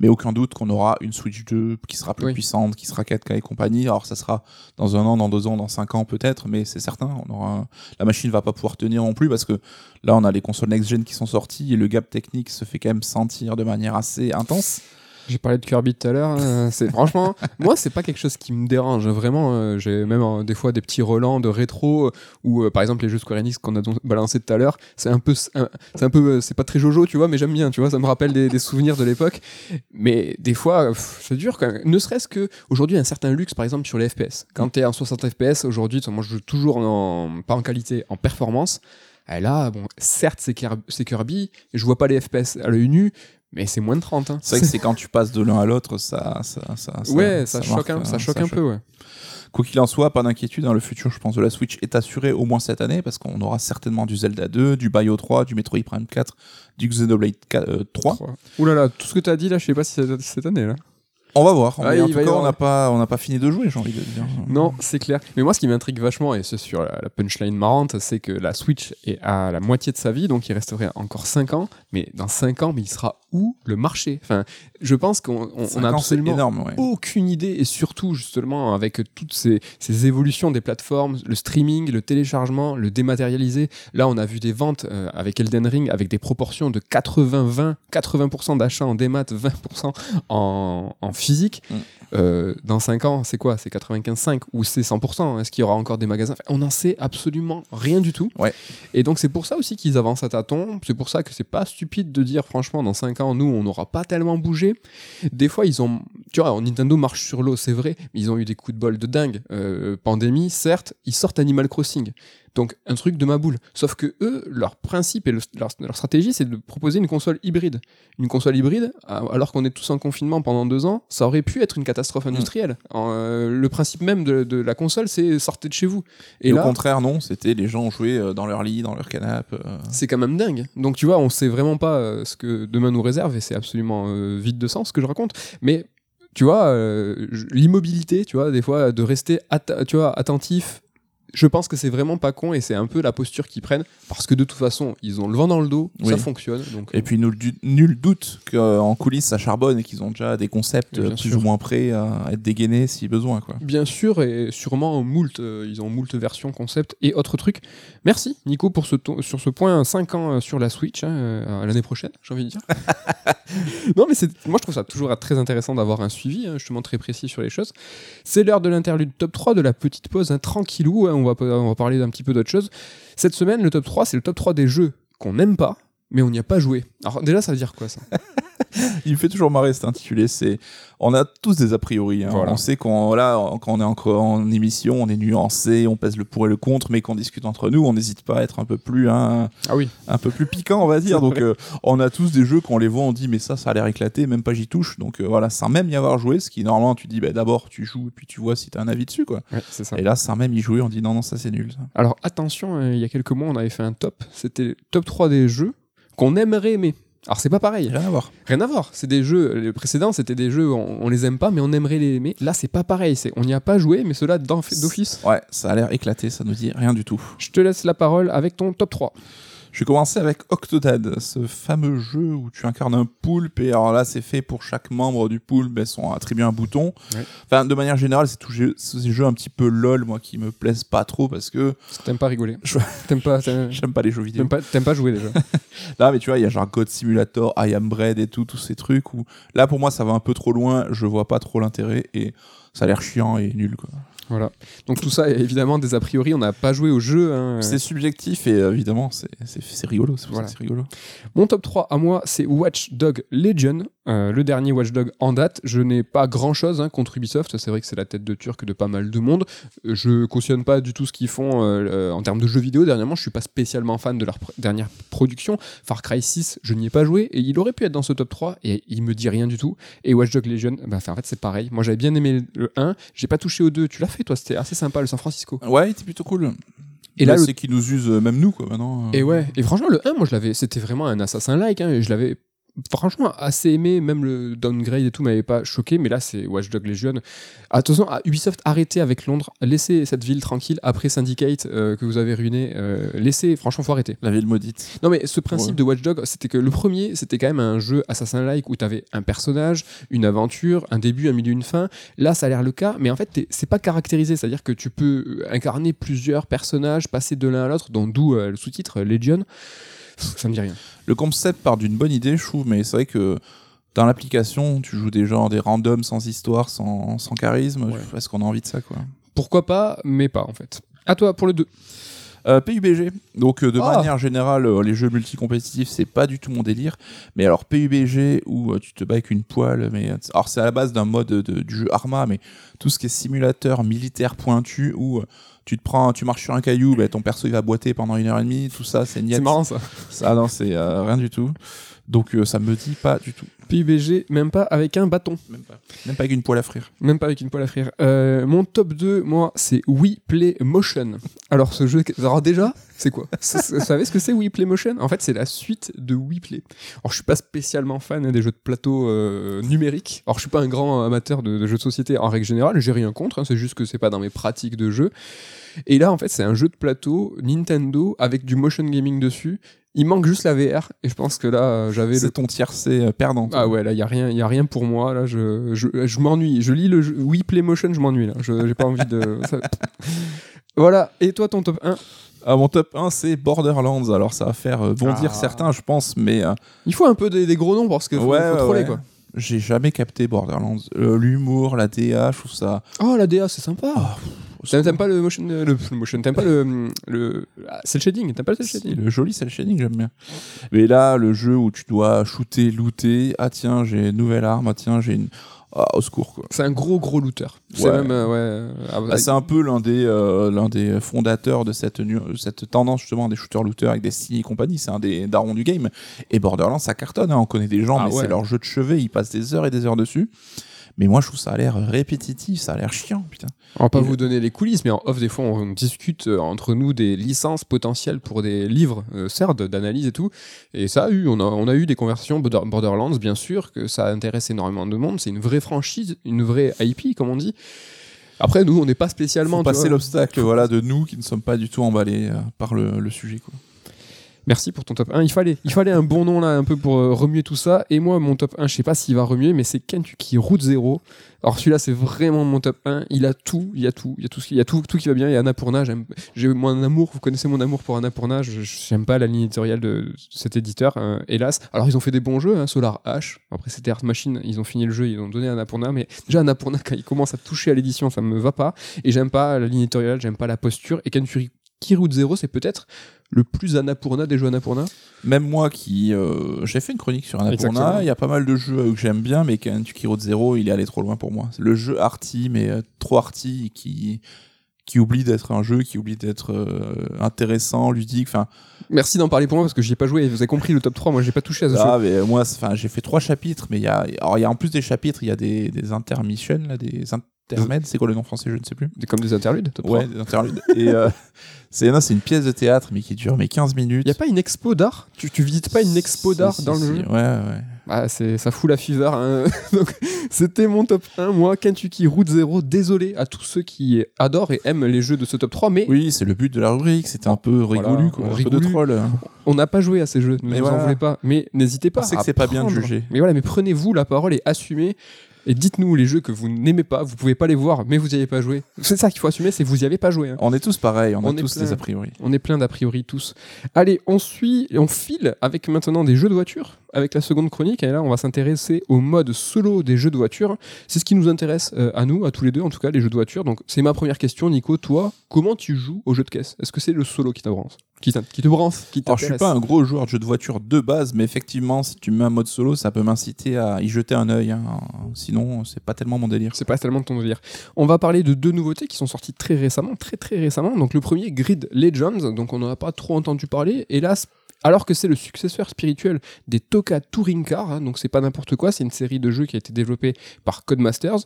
Mais aucun doute qu'on aura une Switch 2 qui sera plus Oui. puissante, qui sera 4K et compagnie. Alors ça sera dans un an, dans deux ans, dans cinq ans peut-être, mais c'est certain, on aura la machine va pas pouvoir tenir non plus parce que là on a les consoles next-gen qui sont sorties et le gap technique se fait quand même sentir de manière assez intense. J'ai parlé de Kirby tout à l'heure. euh, c'est franchement, moi, c'est pas quelque chose qui me dérange. Vraiment, euh, j'ai même euh, des fois des petits relents de rétro ou par exemple les jeux Square Enix qu'on a balancé tout à l'heure. C'est un peu, c'est un peu, c'est pas très Jojo, tu vois, mais j'aime bien. Tu vois, ça me rappelle des, des souvenirs de l'époque. Mais des fois, c'est dur quand même. Ne serait-ce que aujourd'hui un certain luxe, par exemple sur les FPS. Quand t'es en 60 FPS aujourd'hui, moi je joue toujours en, pas en qualité, en performance. Et là, bon, certes, c'est Kirby, je vois pas les FPS à l'œil nu, mais c'est moins de 30. hein. C'est vrai que c'est quand tu passes de l'un à l'autre, ça, ça, ça, ouais, ça, choque, un, ça choque un peu, ouais. Quoi qu'il en soit, pas d'inquiétude, hein, le futur, je pense, de la Switch est assuré au moins cette année, parce qu'on aura certainement du Zelda 2, du Bayo 3, du Metroid Prime 4, du Xenoblade 4, euh, 3. Ouh là là, tout ce que tu as dit là, je sais pas si c'est cette année là. On va voir. Ah, Mais en il tout cas, on n'a pas, on n'a pas fini de jouer, j'ai envie de dire. Non, c'est clair. Mais moi, ce qui m'intrigue vachement, et c'est sur la, la punchline marrante, c'est que la Switch est à la moitié de sa vie, donc il resterait encore 5 ans. Mais dans 5 ans, mais il sera où le marché? Enfin, je pense qu'on on- Cinq on a ans, c'est absolument énorme, ouais. aucune idée, et surtout justement avec toutes ces, ces évolutions des plateformes, le streaming, le téléchargement, le dématérialisé. Là, on a vu des ventes euh, avec Elden Ring avec des proportions de 80-20, 80%, d'achats en démat, 20% en, en physique. Mm. Euh, dans 5 ans, c'est quoi? C'est 95,5 ou c'est 100% Est-ce qu'il y aura encore des magasins? Enfin, On n'en sait absolument rien du tout. Ouais. Et donc c'est pour ça aussi qu'ils avancent à tâtons. C'est pour ça que c'est pas stupide de dire franchement dans 5 ans nous on n'aura pas tellement bougé. Des fois ils ont, tu vois, Nintendo marche sur l'eau c'est vrai, mais ils ont eu des coups de bol de dingue. Euh, pandémie certes, ils sortent Animal Crossing. Donc un truc de ma boule. Sauf que eux, leur principe et le- leur, leur stratégie, c'est de proposer une console hybride. Une console hybride, alors qu'on est tous en confinement pendant deux ans, ça aurait pu être une catastrophe industrielle. En, euh, le principe même de, de la console, c'est sortez de chez vous. Et, Et, au contraire, non, c'était les gens jouaient euh, dans leur lit, dans leur canapé. euh. c'est quand même dingue. Donc tu vois, on sait vraiment pas ce que demain nous réserve et c'est absolument euh, vide de sens ce que je raconte. Mais tu vois, l'immobilité, tu vois, des fois, de rester tu vois, attentif je pense que c'est vraiment pas con et c'est un peu la posture qu'ils prennent parce que de toute façon, ils ont le vent dans le dos, ça fonctionne. Donc, Et puis nul, doute qu'en coulisses ça charbonne et qu'ils ont déjà des concepts euh, plus sûr. ou moins prêts à être dégainés si besoin. Quoi. Bien sûr, et sûrement moult, euh, ils ont moult versions, concepts et autres trucs. Merci Nico pour ce sur ce point 5 ans euh, sur la Switch, hein, euh, l'année prochaine, j'ai envie de dire. non mais moi je trouve ça toujours très intéressant d'avoir un suivi, hein, justement très précis sur les choses. C'est l'heure de l'interlude top 3, de la petite pause, hein, tranquillou, hein, on, va, on parler d'un petit peu d'autre chose. Cette semaine, le top 3, c'est le top 3 des jeux qu'on n'aime pas, mais on n'y a pas joué. Alors déjà, ça veut dire quoi ça? Il me fait toujours marrer cet intitulé. C'est, on a tous des a priori. hein. Voilà. On sait qu'on là, quand on est encore en émission, on est nuancé, on pèse le pour et le contre, mais qu'on discute entre nous, on n'hésite pas à être un peu plus, hein, Ah oui. un peu plus piquant, on va dire. Donc, euh, on a tous des jeux qu'on les voit, on dit mais ça, ça a l'air éclaté, même pas j'y touche. Donc euh, voilà, sans même y avoir joué, ce qui normalement tu dis bah, d'abord tu joues et puis tu vois si t'as un avis dessus quoi. Ouais, ça. Et là, sans même y jouer, on dit non non ça c'est nul. Ça. Alors attention, euh, il y a quelques mois, on avait fait un top. C'était le top 3 des jeux qu'on aimerait aimer. Alors c'est pas pareil, Rien à voir. rien à voir. C'est des jeux, les précédents c'était des jeux, on, on les aime pas, mais on aimerait les aimer. Là c'est pas pareil, c'est on n'y a pas joué, mais cela d'office. Ouais, ça a l'air éclaté, ça nous dit rien du tout. Je te laisse la parole avec ton top 3. Je vais commencer avec Octodad, ce fameux jeu où tu incarnes un poulpe et alors là c'est fait pour chaque membre du poulpe, elles sont attribués un bouton. Ouais. Enfin de manière générale c'est tous ces jeux un petit peu lol moi qui me plaisent pas trop parce que Parce que T'aimes pas rigoler. T'aimes pas, j'aime pas les jeux vidéo. t'aimes pas, pas jouer déjà. Là mais tu vois il y a genre God Simulator, I Am Bread et tout tous ces trucs où là pour moi ça va un peu trop loin, je vois pas trop l'intérêt et ça a l'air chiant et nul quoi. Voilà. Donc tout ça, évidemment, des a priori, on n'a pas joué au jeu. hein. C'est subjectif et euh, évidemment c'est rigolo, c'est Voilà. rigolo. Mon top 3 à moi, c'est Watch Dog Legion, euh, le dernier Watch Dog en date. Je n'ai pas grand chose contre Ubisoft, c'est vrai que c'est la tête de turc de pas mal de monde. Je cautionne pas du tout ce qu'ils font euh, en termes de jeux vidéo. Dernièrement, je suis pas spécialement fan de leur pr- dernière production. Far Cry 6, je n'y ai pas joué et il aurait pu être dans ce top 3 et il me dit rien du tout. Et Watch Dog Legion, bah, en fait, c'est pareil. Moi, j'avais bien aimé le 1, j'ai pas touché au 2. Tu l'as fait, toi, c'était assez sympa, le San Francisco. Ouais, il était plutôt cool. Et là, le- c'est qu'ils nous usent euh, même nous quoi maintenant. euh. Et ouais, et franchement, le 1, moi, je l'avais, c'était vraiment un assassin-like, hein, je l'avais franchement assez aimé, même le downgrade et tout m'avait pas choqué, mais là, c'est Watch Dog Legion. Attention, à Ubisoft, arrêtez avec Londres, laissez cette ville tranquille après Syndicate euh, que vous avez ruiné, euh, laissez, franchement, faut arrêter. La ville maudite. Non, mais ce principe Ouais. de Watch Dog, c'était que le premier, c'était quand même un jeu assassin-like où t'avais un personnage, une aventure, un début, un milieu, une fin. Là, ça a l'air le cas, mais en fait, c'est pas caractérisé, c'est-à-dire que tu peux incarner plusieurs personnages, passer de l'un à l'autre, dont d'où euh, le sous-titre Legion. Ça me dit rien. Le concept part d'une bonne idée, je trouve, mais c'est vrai que dans l'application, tu joues des gens, des randoms sans histoire, sans, sans charisme. Ouais. Est-ce qu'on a envie de ça, quoi Pourquoi pas, mais pas en fait. À toi pour le 2. Euh, PUBG. Donc, euh, de Ah. manière générale, euh, les jeux multicompétitifs, c'est pas du tout mon délire. Mais alors, PUBG, où tu te bats avec une poêle, mais. Alors, c'est à la base d'un mode de- du jeu Arma, mais tout ce qui est simulateur militaire pointu, où. tu te prends, tu marches sur un caillou, bah, ton perso il va boiter pendant une heure et demie, tout ça, c'est niet. C'est marrant ça. Ça, non, c'est euh, rien du tout. Donc, euh, ça me dit pas du tout. PUBG, même pas avec un bâton. Même pas. Même pas avec une poêle à frire. Même pas avec une poêle à frire. Euh, mon top 2, moi, c'est Wii Play Motion. Alors, ce jeu. Alors, déjà, c'est quoi? Vous savez ce que c'est Wii Play Motion En fait, c'est la suite de Wii Play. Alors, je suis pas spécialement fan des jeux de plateau euh, numériques. Alors, je suis pas un grand amateur de, de jeux de société en règle générale. J'ai rien contre. hein, c'est juste que c'est pas dans mes pratiques de jeu. Et là, en fait, c'est un jeu de plateau Nintendo avec du motion gaming dessus. Il manque juste la VR. Et je pense que là, euh, j'avais le C'est ton tiercé euh, perdant. toi. ah ouais, là, il n'y a, rien- y a rien pour moi. Là, je, je, je m'ennuie. Je lis le jeu, Wii Playmotion, je m'ennuie. là. Je J'ai pas envie de. ça- Voilà. Et toi, ton top 1 Ah, mon top 1, c'est Borderlands. Alors, ça va faire euh, bondir Ah. certains, je pense, mais euh, Il faut un peu des, des gros noms parce que faut, Ouais, faut ouais, troller, ouais. quoi. j'ai jamais capté Borderlands. Euh, L'humour, la DA, je trouve ça. Oh, la DA, c'est sympa. Ah, T'aimes pas le motion, le, le motion, t'aimes pas le, le ah, cel shading, t'aimes pas le cel shading? le joli cel shading, j'aime bien. Mais là, le jeu où tu dois shooter, looter. Ah, tiens, j'ai une nouvelle arme. Ah, tiens, j'ai une. Ah, au secours, quoi. C'est un gros gros looter. C'est Ouais. même euh, ouais. euh, ah, Bah, c'est un peu l'un des, euh, l'un des fondateurs de cette, cette tendance justement des shooters looters avec Destiny et compagnie. C'est un des darons du game. Et Borderlands, ça cartonne. hein. On connaît des gens, Ah mais ouais. c'est leur jeu de chevet. Ils passent des heures et des heures dessus. Mais moi, je trouve ça a l'air répétitif. Ça a l'air chiant, putain. On va pas Et vous le- donner les coulisses, mais en off, des fois, on discute euh, entre nous des licences potentielles pour des livres, euh, certes, d'analyse et tout. Et ça a eu, on a, on a eu des conversations Border- Borderlands, bien sûr, que ça intéresse énormément de monde. C'est une vraie franchise, une vraie IP, comme on dit. Après, nous, on n'est pas spécialement. Faut passer l'obstacle voilà, de nous qui ne sommes pas du tout emballés euh, par le, le sujet. Quoi. Merci pour ton top 1. Il fallait, il fallait un bon nom là, un peu pour euh, remuer tout ça. Et moi, mon top 1, je sais pas s'il va remuer, mais c'est Kentucky Route Zero. Alors celui-là, c'est vraiment mon top 1. Il a tout, il y a tout, il y a tout, il a tout, qui va bien. Il y a Annapurna. J'ai mon amour. Vous connaissez mon amour pour Annapurna. Je, j'aime pas la ligne éditoriale de cet éditeur, hein, hélas. Alors ils ont fait des bons jeux, hein, Solar H. Après c'était Art Machine. Ils ont fini le jeu, ils ont donné Annapurna. Mais déjà Annapurna, quand il commence à toucher à l'édition, ça me va pas. Et j'aime pas la ligne éditoriale, j'aime pas la posture. Et Kentucky Route Zero, c'est peut-être le plus Annapurna des jeux Annapurna. Même moi qui. euh, j'ai fait une chronique sur. Annapurna, il y a pas mal de jeux que j'aime bien, mais Kentucky Road Zero, il est allé trop loin pour moi. Le jeu arty, mais euh, trop arty, qui, qui oublie d'être un jeu, qui oublie d'être euh, intéressant, ludique. Enfin, Merci d'en parler pour moi parce que j'y ai pas joué. Vous avez compris le top 3, moi j'ai pas touché à ce ah, jeu. mais moi, enfin, j'ai fait trois chapitres, mais il y a, alors, il y a en plus des chapitres, il y a des, des intermissions, là, des intermèdes, c'est quoi le nom français, je ne sais plus. Comme des interludes, Ouais, 3. des interludes. Et euh, c'est une pièce de théâtre, mais qui dure mais 15 minutes. Y a pas une expo d'art? Tu, tu visites pas une expo d'art dans le jeu? Ouais, ouais. Ah, ça fout la fever. hein. Donc, c'était mon top 1. Moi, Kentucky Route Zero. Désolé à tous ceux qui adorent et aiment les jeux de ce top 3, mais Oui, c'est le but de la rubrique, c'était un peu rigolu, quoi, un peu de troll. on n'a pas joué à ces jeux. Ne Mais vous en voilà. voulez pas. Mais n'hésitez pas. On sait que c'est pas bien de juger. Mais voilà, mais prenez-vous la parole et assumez. Et dites-nous les jeux que vous n'aimez pas, vous pouvez pas les voir, mais vous n'y avez pas joué. C'est ça qu'il faut assumer, c'est que vous y avez pas joué. hein. On est tous pareils, on, On a est tous plein. des a priori. On est plein d'a priori tous. Allez, on suit et on file avec maintenant des jeux de voiture, avec la seconde chronique. Et là, on va s'intéresser au mode solo des jeux de voiture. C'est ce qui nous intéresse euh, à nous, à tous les deux, en tout cas, les jeux de voiture. Donc, c'est ma première question, Nico. Toi, comment tu joues aux jeux de caisse? Est-ce que c'est le solo qui t'avance qui, te branche qui Alors, je suis pas un gros joueur de jeux de voiture de base, mais effectivement, si tu me mets un mode solo, ça peut m'inciter à y jeter un œil. hein. Sinon, c'est pas tellement mon délire. C'est pas tellement ton délire. On va parler de deux nouveautés qui sont sorties très récemment, très très récemment. Donc le premier, Grid Legends, donc on n'en a pas trop entendu parler. Hélas, alors que c'est le successeur spirituel des Toka Touring Car, hein, donc c'est pas n'importe quoi, c'est une série de jeux qui a été développée par Codemasters,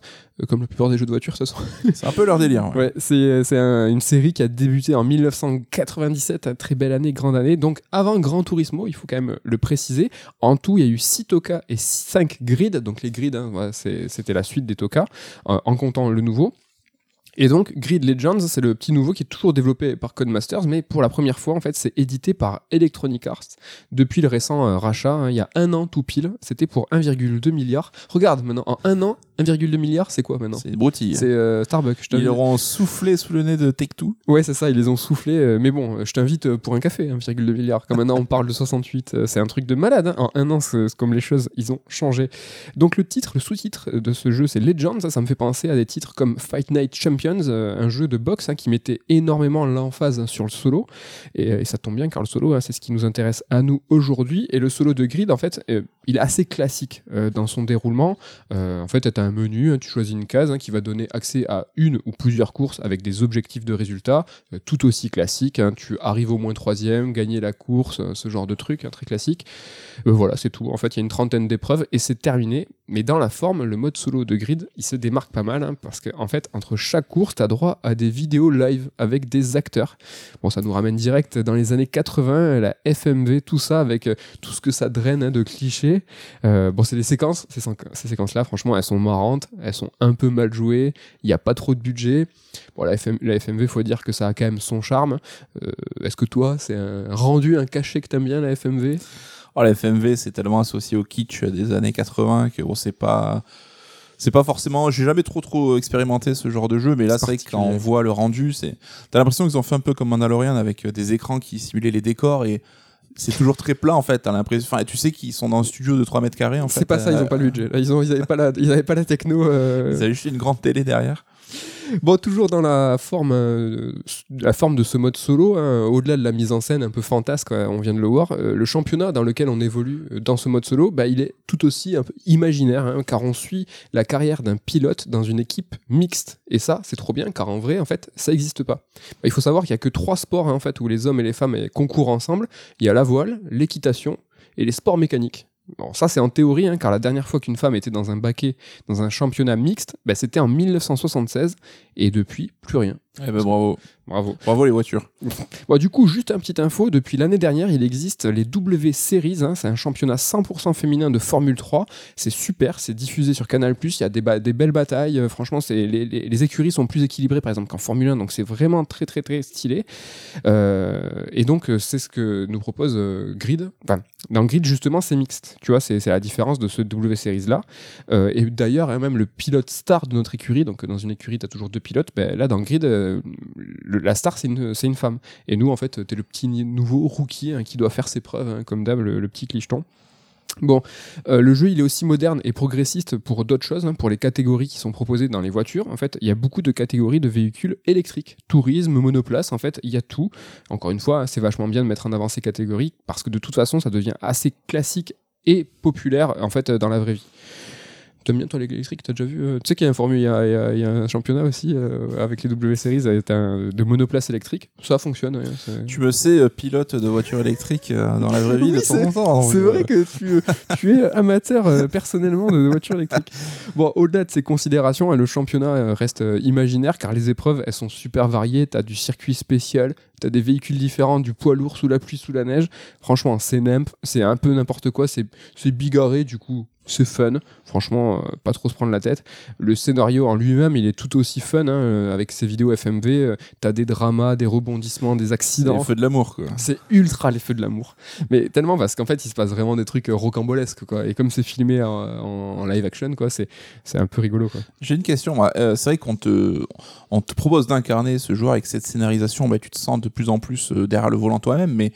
euh, comme la plupart des jeux de voiture, ce sont. C'est un peu leur délire. ouais. Ouais, c'est c'est un- une série qui a débuté en 1997, une très belle année, grande année. Donc avant Gran Turismo, il faut quand même le préciser. En tout, il y a eu 6 Toka et 5 Grid. Donc les Grid, hein, voilà, c'était la suite des Toka, euh, en comptant le nouveau. Et donc, Grid Legends, c'est le petit nouveau qui est toujours développé par Codemasters, mais pour la première fois, en fait, c'est édité par Electronic Arts depuis le récent euh, rachat, hein, il y a un an tout pile. C'était pour 1,2 milliard. Regarde maintenant, en un an, 1,2 milliard, c'est quoi maintenant C'est broutille. C'est euh, Starbucks. Je Ils auront soufflé sous le nez de Take-Two. Ouais, c'est ça, ils les ont soufflés. euh, mais bon, je t'invite euh, pour un café, 1,2 milliard. Comme maintenant on parle de 68, euh, c'est un truc de malade. hein. En un an, c'est c'est comme les choses, ils ont changé. Donc le titre, le sous-titre de ce jeu, c'est Legends. Ça, ça me fait penser à des titres comme Fight Night Champions, euh, un jeu de boxe hein, qui mettait énormément l'emphase sur le solo. Et, euh, et ça tombe bien car le solo, hein, c'est ce qui nous intéresse à nous aujourd'hui. Et le solo de Grid, en fait, euh, il est assez classique euh, dans son déroulement. Euh, en fait, tu as un menu, hein, tu choisis une case hein, qui va donner accès à une ou plusieurs courses avec des objectifs de résultats, euh, tout aussi classique. hein. tu arrives au moins troisième, gagner la course, ce genre de truc, très classique. Voilà, c'est tout. En fait, il y a une trentaine d'épreuves et c'est terminé. Mais dans la forme, le mode solo de grid, il se démarque pas mal parce qu'en en fait, entre chaque course, tu as droit à des vidéos live avec des acteurs. Bon, ça nous ramène direct dans les années 80, la FMV, tout ça, avec tout ce que ça draine de clichés. Euh, bon, c'est des séquences, ces, séqu- ces séquences-là, franchement, elles sont marrantes, elles sont un peu mal jouées, il n'y a pas trop de budget. Bon, la, FM, la FMV, faut dire que ça a quand même son charme. Euh, Est-ce que toi, c'est un rendu, un cachet que t'aimes bien, la FMV Oh, la FMV, c'est tellement associé au kitsch des années 80 que bon, c'est pas. C'est pas forcément. J'ai jamais trop trop expérimenté ce genre de jeu, mais là, C'est vrai que quand on voit le rendu, c'est. T'as l'impression qu'ils ont fait un peu comme Mandalorian avec euh, des écrans qui simulaient les décors et c'est toujours très plat en fait. T'as l'impression. Enfin, tu sais qu'ils sont dans un studio de 3 mètres carrés en fait. C'est pas ça, ils ont pas le budget. Ils, ont, ils, avaient pas la, ils avaient pas la techno. euh, Ils avaient juste une grande télé derrière. Bon, toujours dans la forme, euh, la forme de ce mode solo, hein, au-delà de la mise en scène un peu fantasque, euh, on vient de le voir, euh, le championnat dans lequel on évolue dans ce mode solo, bah, il est tout aussi un peu imaginaire, hein, car on suit la carrière d'un pilote dans une équipe mixte. Et ça, c'est trop bien, car en vrai, fait, ça n'existe pas. Bah, il faut savoir qu'il y a que trois sports hein, en fait, où les hommes et les femmes concourent ensemble. Il y a la voile, l'équitation et les sports mécaniques. Bon, ça c'est en théorie, hein, car la dernière fois qu'une femme était dans un baquet, dans un championnat mixte, bah, c'était en 1976, et depuis, plus rien. Eh ben bravo. Bravo. Bravo les voitures. Bon, du coup, juste un petit info, depuis l'année dernière, il existe les W Series, hein, c'est un championnat 100% féminin de Formule 3, c'est super, c'est diffusé sur Canal+, il y a des, belles batailles, euh, franchement, les, les- les écuries sont plus équilibrées par exemple qu'en Formule 1, donc c'est vraiment très très très stylé. Euh, et donc, euh, c'est ce que nous propose euh, Grid. Enfin, dans Grid, justement, c'est mixte, tu vois, c'est la différence de ce W Series là. Et d'ailleurs, hein, même le pilote star de notre écurie, donc dans une écurie, tu as toujours deux pilotes, ben, là dans Grid, la star, c'est une, femme. Et nous, en fait, t'es le petit nouveau rookie hein, qui doit faire ses preuves, hein, comme d'hab, le, le petit clicheton. Bon, euh, le jeu il est aussi moderne et progressiste pour d'autres choses, hein, pour les catégories qui sont proposées dans les voitures. En fait, il y a beaucoup de catégories de véhicules électriques, tourisme, monoplace. En fait, il y a tout. Encore une fois, c'est vachement bien de mettre en avant ces catégories parce que de toute façon, ça devient assez classique et populaire en fait dans la vraie vie. T'aimes bien toi l'électrique T'as déjà vu euh, Tu sais qu'il y a un formule, il y a, il y a- il y a un championnat aussi euh, avec les W Series avec un- de monoplace électrique. Ça fonctionne. ouais, Tu me sais euh, pilote de voiture électrique euh, dans la vraie vie de c'est- temps en temps. C'est vrai euh, que tu, tu es amateur euh, personnellement de voitures électriques. Bon, au-delà de ces considérations, hein, le championnat euh, reste euh, imaginaire car les épreuves, elles sont super variées. Tu as du circuit spécial, tu as des véhicules différents, du poids lourd sous la pluie, sous la neige. Franchement, c'est c'est un peu n'importe quoi, c'est bigarré, du coup, c'est fun. Franchement, euh, pas trop se prendre la tête. Le scénario en lui-même, il est tout aussi fun hein, euh, avec ses vidéos FMV. euh, T'as des dramas, des rebondissements, des accidents. le feu de l'amour quoi. C'est ultra les feux de l'amour. Mais tellement parce qu'en fait, il se passe vraiment des trucs euh, rocambolesques, quoi. Et comme c'est filmé en, en- en live action, quoi, c'est, un peu rigolo, quoi. J'ai une question. Euh, c'est vrai qu'on te, on te propose d'incarner ce joueur avec cette scénarisation. Bah, tu te sens de plus en plus euh, derrière le volant toi-même. Mais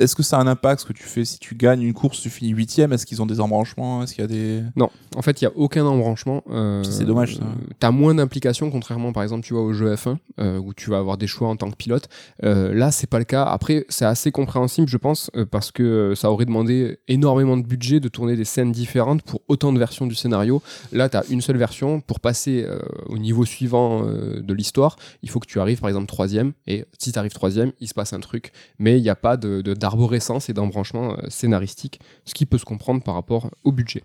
est-ce que ça a un impact ce que tu fais? Si tu gagnes une course, tu finis huitième Est-ce qu'ils ont des embranchements? Est-ce qu'il y a des. Non, en fait, il y a aucun embranchement. euh, C'est dommage, ça. T'as moins d'implication, contrairement, par exemple, tu vois, au jeu F1, euh, où tu vas avoir des choix en tant que pilote. Euh, là, c'est pas le cas. Après, c'est assez compréhensible, je pense, euh, parce que euh, ça aurait demandé énormément de budget de tourner des scènes différentes pour autant de versions du scénario. Là, t'as une seule version. Pour passer euh, au niveau suivant euh, de l'histoire, il faut que tu arrives, par exemple, troisième. Et si t'arrives troisième, il se passe un truc. Mais il n'y a pas de, de- d'arborescence et d'embranchement euh, scénaristique, ce qui peut se comprendre par rapport au budget.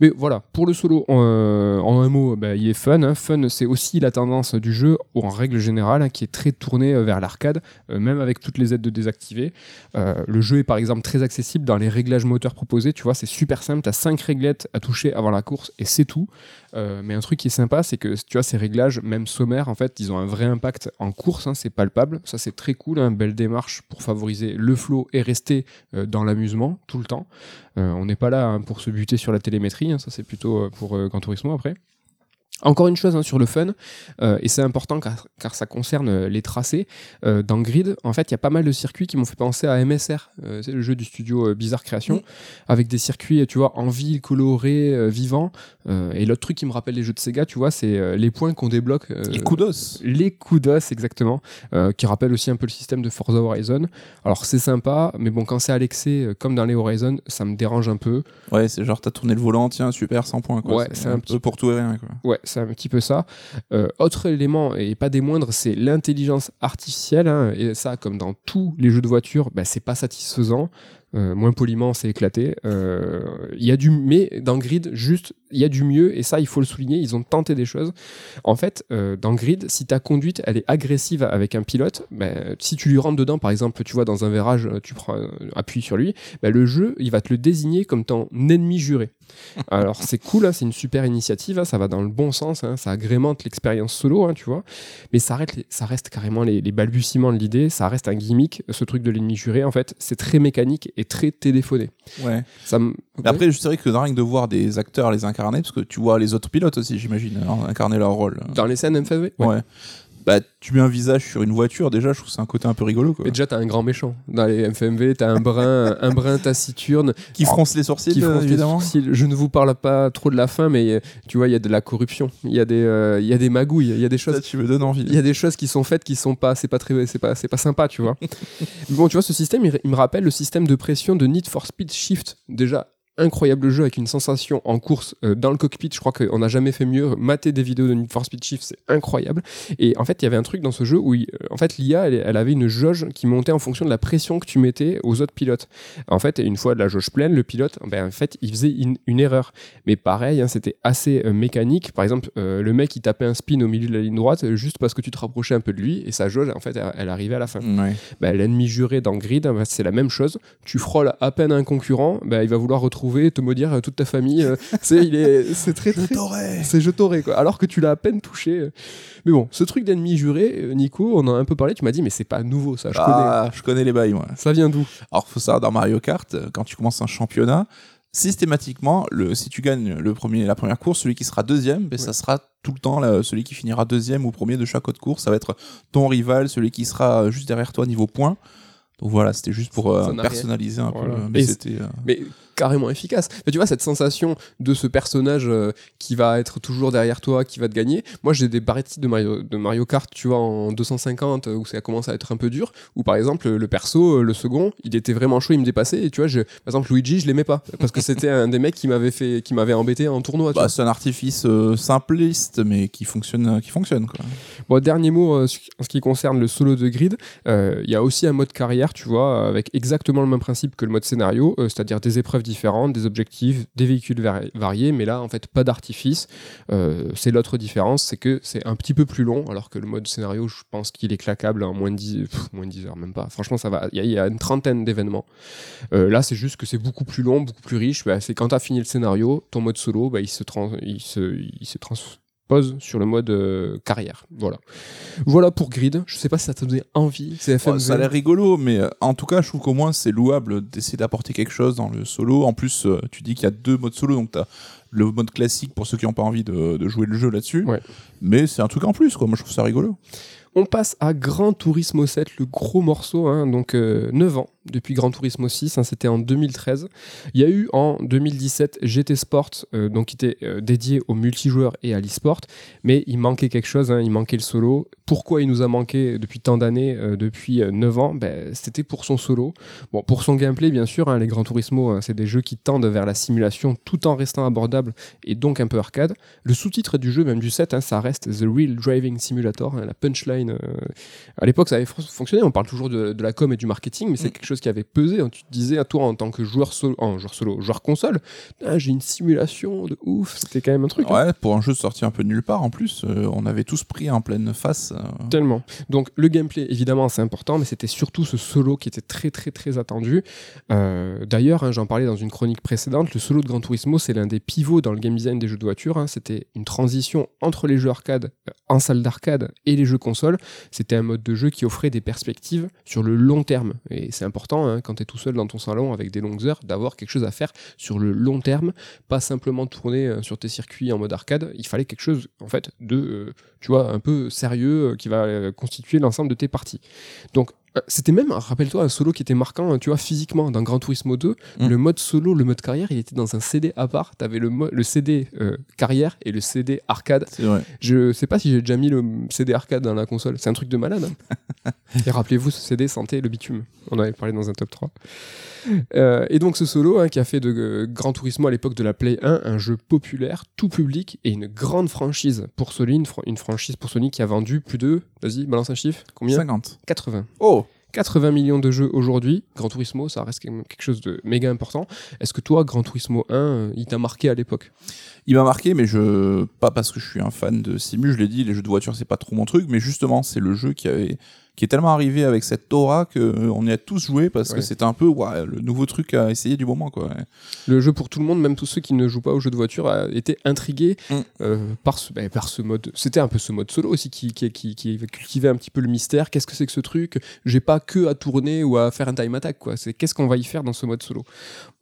Mais voilà, pour le solo, euh, en un mot, bah, il est fun. hein. Fun, c'est aussi la tendance du jeu, en règle générale, hein, qui est très tournée euh, vers l'arcade, euh, même avec toutes les aides de désactiver. Euh, le jeu est par exemple très accessible dans les réglages moteurs proposés. Tu vois, c'est super simple. Tu as 5 réglettes à toucher avant la course et c'est tout. Euh, mais un truc qui est sympa, c'est que tu vois, ces réglages, même sommaires, en fait, ils ont un vrai impact en course. hein, c'est palpable. Ça, c'est très cool. Une belle démarche pour favoriser le flow et rester euh, dans l'amusement tout le temps. Euh, on n'est pas là hein, pour se buter sur la télémétrie, hein, ça c'est plutôt euh, pour euh, Gran Turismo après. Encore une chose hein, sur le fun, euh, et c'est important car, car ça concerne euh, les tracés. Euh, dans Grid, en fait, il y a pas mal de circuits qui m'ont fait penser à MSR, euh, c'est le jeu du studio Bizarre Création, avec des circuits, tu vois, en ville, colorés, vivants. Et l'autre truc qui me rappelle les jeux de Sega, tu vois, c'est les points qu'on débloque. Les coups les coups exactement, qui rappellent aussi un peu le système de Forza Horizon. Alors c'est sympa, mais bon, quand c'est à l'excès, comme dans les Horizon, ça me dérange un peu. Ouais, c'est genre t'as tourné le volant, tiens, super, 100 points. Quoi. Ouais, c'est un peu pour tout et rien. Quoi. Ouais, c'est un petit peu ça. Euh, autre élément, et pas des moindres, c'est l'intelligence artificielle. hein, et ça, comme dans tous les jeux de voiture, bah, c'est pas satisfaisant. Euh, moins poliment, c'est éclaté. Euh, y a du, mais dans Grid, juste, il y a du mieux, et ça, il faut le souligner. Ils ont tenté des choses. En fait, euh, dans Grid, si ta conduite, elle est agressive avec un pilote, ben, si tu lui rentres dedans, par exemple, tu vois, dans un virage, tu prends euh, appui sur lui, ben, le jeu, il va te le désigner comme ton ennemi juré. Alors c'est cool, hein, c'est une super initiative, hein, ça va dans le bon sens, hein, ça agrémente l'expérience solo, tu vois. Mais ça, arrête ça reste carrément les, les balbutiements de l'idée, ça reste un gimmick, ce truc de l'ennemi juré, en fait, c'est très mécanique et très téléphoné. Ouais. Ça me- Mais Après, c'est vrai que rien que de voir des acteurs les incarner, parce que tu vois les autres pilotes aussi, j'imagine, incarner leur rôle. dans les scènes MFV, ouais. Ouais. Bah, tu mets un visage sur une voiture, déjà, je trouve c'est un côté un peu rigolo. Quoi. Mais déjà, t'as un grand méchant. Dans les FMV, t'as un brin, un brin taciturne Qui fronce les sourcils, qui euh, fronce les évidemment. sourcils. Je ne vous parle pas trop de la fin, mais euh, tu vois, il y a de la corruption, il y, a des, euh, y a des magouilles, il y a des choses Ça, tu me donnes envie. il y a des choses qui sont faites qui sont pas c'est pas très c'est pas c'est pas sympa tu vois Mais bon tu vois ce système il, il me rappelle le système de pression de Need for Speed Shift déjà incroyable jeu avec une sensation en course euh, dans le cockpit. Je crois qu'on n'a jamais fait mieux. Mater des vidéos de Need for Speed Shift, c'est incroyable. Et en fait, il y avait un truc dans ce jeu où, il- euh, en fait, l'IA, elle, elle avait une jauge qui montait en fonction de la pression que tu mettais aux autres pilotes. En fait, une fois de la jauge pleine, le pilote, ben, en fait, il faisait une, une erreur. Mais pareil, hein, c'était assez euh, mécanique. Par exemple, euh, le mec, il tapait un spin au milieu de la ligne droite juste parce que tu te rapprochais un peu de lui et sa jauge, en fait, elle, elle arrivait à la fin. Ouais. Bah, L'ennemi juré dans Grid, c'est la même chose. Tu frôles à peine un concurrent, bah, il va vouloir retrouver, te maudire euh, toute ta famille. euh, c'est, il est, c'est très, très. C'est je t'aurais, quoi. Alors que tu l'as à peine touché. Mais bon, ce truc d'ennemi juré, euh, Nico, on en a un peu parlé. Tu m'as dit, mais c'est pas nouveau, ça. Je Ah, je connais les bails, moi. connais. Ça vient d'où? Alors, faut savoir, dans Mario Kart, euh, quand tu commences un championnat, systématiquement, le, si tu gagnes le premier, la première course, celui qui sera deuxième, ben, ça sera tout le temps là, celui qui finira deuxième ou premier de chaque autre course. Ça va être ton rival, celui qui sera juste derrière toi niveau points. Donc voilà, c'était juste pour euh, rien. personnaliser un Voilà. peu. Mais c'était. euh, mais carrément efficace. Mais tu vois, cette sensation de ce personnage euh, qui va être toujours derrière toi, qui va te gagner. Moi, j'ai des barrettes de Mario, de Mario Kart, tu vois, en 250, euh, où ça commence à être un peu dur. Ou par exemple, le perso, euh, le second, il était vraiment chaud, il me dépassait. Et tu vois, je, par exemple, Luigi, je l'aimais pas. Parce que c'était un des mecs qui m'avait fait, qui m'avait embêté en tournoi. bah, c'est un artifice euh, simpliste, mais qui fonctionne, qui fonctionne quoi. Bon, dernier mot euh, en ce qui concerne le solo de grid. Il y a aussi un mode carrière, tu vois, avec exactement le même principe que le mode scénario, c'est-à-dire des épreuves différentes, des objectifs, des véhicules vari- variés, mais là, en fait, pas d'artifice. Euh, c'est l'autre différence, c'est que c'est un petit peu plus long, alors que le mode scénario, je pense qu'il est claquable en moins de 10, pff, moins de 10 heures, même pas. Franchement, ça va. Il y a- une trentaine d'événements. Euh, là, c'est juste que c'est beaucoup plus long, beaucoup plus riche. Bah, c'est quand tu as fini le scénario, ton mode solo, bah, il se, trans- il se, il se sur le mode euh, carrière. Voilà. Voilà pour Grid. Je sais pas si ça t'a donné envie. Ça a l'air rigolo, mais euh, en tout cas, je trouve qu'au moins c'est louable d'essayer d'apporter quelque chose dans le solo. En plus, euh, tu dis qu'il y a deux modes solo, donc tu as le mode classique pour ceux qui n'ont pas envie de, de jouer le jeu là-dessus. Ouais. Mais c'est un truc en plus, quoi. Moi, je trouve ça rigolo. On passe à Gran Turismo 7, le gros morceau, hein, donc euh, 9 ans depuis Gran Turismo 6, hein, c'était en 2013. Il y a eu en 2017 GT Sport, euh, donc qui était euh, dédié aux multijoueurs et à l'e-sport, mais il manquait quelque chose, hein, il manquait le solo. Pourquoi il nous a manqué depuis tant d'années, euh, depuis euh, 9 ans? Ben, C'était pour son solo. Bon, pour son gameplay, bien sûr, hein, les Gran Turismo, c'est des jeux qui tendent vers la simulation tout en restant abordables et donc un peu arcade. Le sous-titre du jeu, même du 7, hein, ça reste The Real Driving Simulator, la punchline. euh, à l'époque, ça avait fon- fonctionné. On parle toujours de, de la com et du marketing, mais c'est Mm. quelque chose qui avait pesé. hein. Tu te disais, à toi, en tant que joueur solo, en joueur solo, joueur console, Ah, j'ai une simulation de ouf. C'était quand même un truc. hein. Ouais, pour un jeu sorti un peu de nulle part, en plus, euh, on avait tous pris en pleine face. euh, Tellement. Donc le gameplay, évidemment, c'est important, mais c'était surtout ce solo qui était très très très attendu. Euh, D'ailleurs, hein, j'en parlais dans une chronique précédente, le solo de Gran Turismo, c'est l'un des pivots dans le game design des jeux de voiture. hein. C'était une transition entre les jeux arcade en salle d'arcade et les jeux console. C'était un mode de jeu qui offrait des perspectives sur le long terme. Et c'est important, hein, quand tu es tout seul dans ton salon avec des longues heures, d'avoir quelque chose à faire sur le long terme, pas simplement tourner euh, sur tes circuits en mode arcade. Il fallait quelque chose, en fait, de, euh, tu vois, un peu sérieux euh, qui va constituer l'ensemble de tes parties. Donc, c'était même, rappelle-toi, un solo qui était marquant, tu vois, physiquement, dans Gran Turismo 2. Mm. Le mode solo, le mode carrière, il était dans un CD à part. T'avais le, le CD euh, carrière et le CD arcade. Vrai. Je sais pas si j'ai déjà mis le CD arcade dans la console. C'est un truc de malade. hein. et rappelez-vous, ce CD sentait le bitume. On en avait parlé dans un top 3. Euh, et donc ce solo hein, qui a fait de euh, Gran Turismo à l'époque de la Play 1 un jeu populaire, tout public et une grande franchise pour Sony, une, une franchise pour Sony qui a vendu plus de, vas-y, balance un chiffre, combien? 50. 80. Oh 80 millions de jeux aujourd'hui. Gran Turismo, ça reste quelque chose de méga important. Est-ce que toi, Gran Turismo 1, euh, il t'a marqué à l'époque? Il m'a marqué, mais je pas parce que je suis un fan de simu, je l'ai dit, les jeux de voiture c'est pas trop mon truc, mais justement c'est le jeu qui avait qui est tellement arrivé avec cette aura que euh, y a tous joué parce Ouais. que c'était un peu ouais, le nouveau truc à essayer du moment quoi. Le jeu pour tout le monde, même tous ceux qui ne jouent pas aux jeux de voiture, a été intrigué Mm. euh, par, ce, ben, par ce mode. C'était un peu ce mode solo aussi qui, qui, qui, qui cultivait un petit peu le mystère. Qu'est-ce que c'est que ce truc? J'ai pas que à tourner ou à faire un time attack. quoi. C'est qu'est-ce qu'on va y faire dans ce mode solo?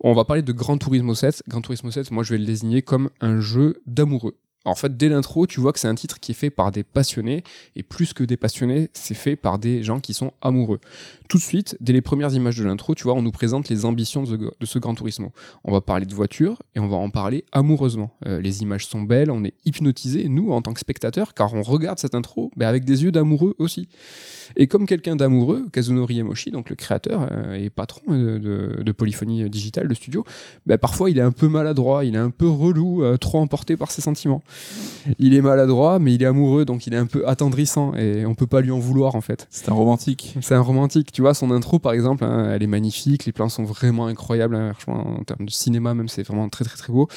On va parler de Gran Turismo 7. Gran Turismo 7, moi je vais le désigner comme un jeu d'amoureux. En fait, dès l'intro, tu vois que c'est un titre qui est fait par des passionnés, et plus que des passionnés, c'est fait par des gens qui sont amoureux. Tout de suite, dès les premières images de l'intro, tu vois, on nous présente les ambitions de, ce Gran Turismo. On va parler de voiture, et on va en parler amoureusement. Euh, les images sont belles, on est hypnotisé, nous, en tant que spectateurs, car on regarde cette intro ben, avec des yeux d'amoureux aussi. Et comme quelqu'un d'amoureux, Kazunori Yamoshi, donc le créateur euh, et patron de, Polyphonie Digitale, de studio, ben, parfois il est un peu maladroit, il est un peu relou, euh, trop emporté par ses sentiments. Il est maladroit, mais il est amoureux, donc il est un peu attendrissant et on peut pas lui en vouloir en fait. C'est un romantique. C'est un romantique. Tu vois, son intro par exemple, hein, elle est magnifique, les plans sont vraiment incroyables. hein, en termes de cinéma, même, c'est vraiment très très très beau.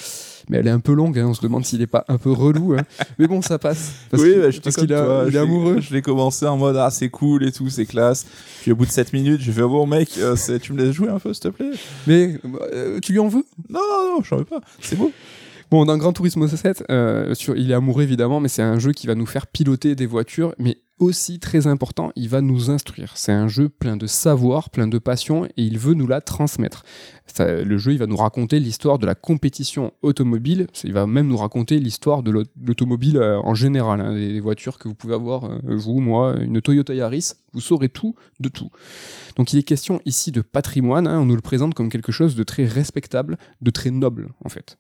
Mais elle est un peu longue, hein, on se demande s'il est pas un peu relou. hein. Mais bon, ça passe. Parce oui, bah, j'étais parce qu'il je est amoureux. Je l'ai commencé en mode ah c'est cool et tout, c'est classe. Puis au bout de 7 minutes, j'ai fait ah bon mec, euh, tu me laisses jouer un peu s'il te plaît? Mais euh, tu lui en veux? Non non non, j'en veux pas. C'est beau. Bon, dans Gran Turismo 7, euh, sur, il est amoureux évidemment, mais c'est un jeu qui va nous faire piloter des voitures, mais aussi très important, il va nous instruire. C'est un jeu plein de savoir, plein de passion, et il veut nous la transmettre. Le jeu, il va nous raconter l'histoire de la compétition automobile. Il va même nous raconter l'histoire de l'aut- l'automobile euh, en général, hein, des, des voitures que vous pouvez avoir, euh, vous, moi, une Toyota Yaris. Vous saurez tout de tout. Donc il est question ici de patrimoine. hein, on nous le présente comme quelque chose de très respectable, de très noble en fait.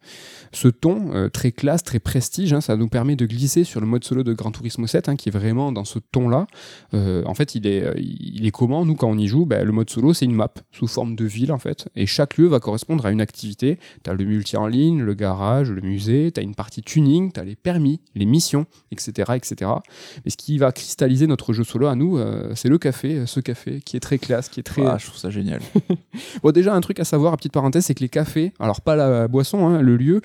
Ce ton euh, très classe, très prestige, hein, ça nous permet de glisser sur le mode solo de Gran Turismo 7, hein, qui est vraiment dans ce ton-là. En fait, il est, il est comment Nous, quand on y joue, ben, le mode solo, c'est une map sous forme de ville en fait, et chaque lieu va correspondre à une activité. Tu as le multi en ligne, le garage, le musée, tu as une partie tuning, tu as les permis, les missions, etc., etc. Mais ce qui va cristalliser notre jeu solo à nous, euh, c'est le café, euh, ce café qui est très classe, qui est très, Ah, je trouve ça génial. Bon, déjà, un truc à savoir, petite parenthèse, c'est que les cafés, alors pas la boisson, hein, le lieu,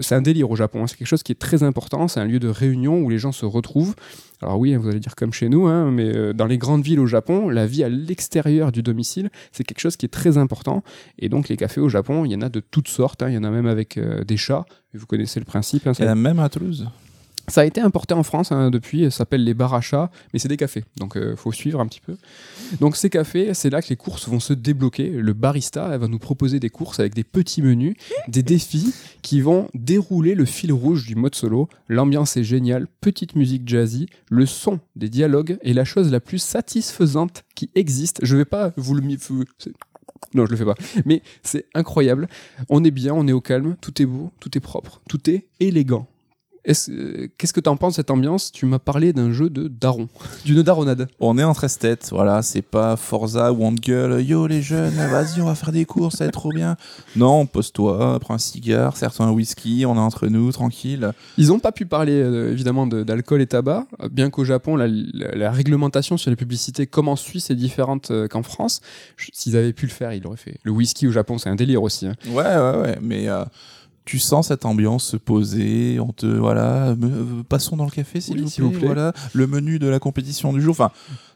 c'est un délire au Japon. hein, c'est quelque chose qui est très important. C'est un lieu de réunion où les gens se retrouvent. Alors oui, hein, vous allez dire comme chez nous, hein, mais euh, dans les grandes villes au Japon, la vie à l'extérieur du domicile, c'est quelque chose qui est très important. Et donc les cafés au Japon, il y en a de toutes sortes. hein, il y en a même avec euh, des chats. Vous connaissez le principe. hein, Il y en a même à Toulouse? ça a été importé en France hein, depuis. Ça s'appelle les bars à chats, mais c'est des cafés. Donc il faut suivre un petit peu. Donc ces cafés, c'est là que les courses vont se débloquer. Le barista elle va nous proposer des courses avec des petits menus, des défis qui vont dérouler le fil rouge du mode solo. L'ambiance est géniale, petite musique jazzy, le son des dialogues est la chose la plus satisfaisante qui existe. Je vais pas vous le... Non, je le fais pas. Mais c'est incroyable. On est bien, on est au calme, tout est beau, tout est propre, tout est élégant. Euh, Qu'est-ce que tu en penses de cette ambiance? Tu m'as parlé d'un jeu de daron, d'une daronade. On est en 13 têtes, voilà, c'est pas Forza où on te gueule, yo les jeunes, vas-y, on va faire des courses, ça va être trop bien. Non, pose-toi, prends un cigare, serre-toi un whisky, on est entre nous, tranquille. Ils n'ont pas pu parler euh, évidemment de- d'alcool et tabac, bien qu'au Japon, la, la- la réglementation sur les publicités, comme en Suisse, est différente euh, qu'en France. S'ils avaient pu le faire, ils l'auraient fait. Le whisky au Japon, c'est un délire aussi. hein. Ouais, ouais, ouais, mais euh, tu sens cette ambiance se poser, on te, voilà, me- euh, passons dans le café s'il Oui, vous, plaît, plaît. voilà, le menu de la compétition du jour, enfin,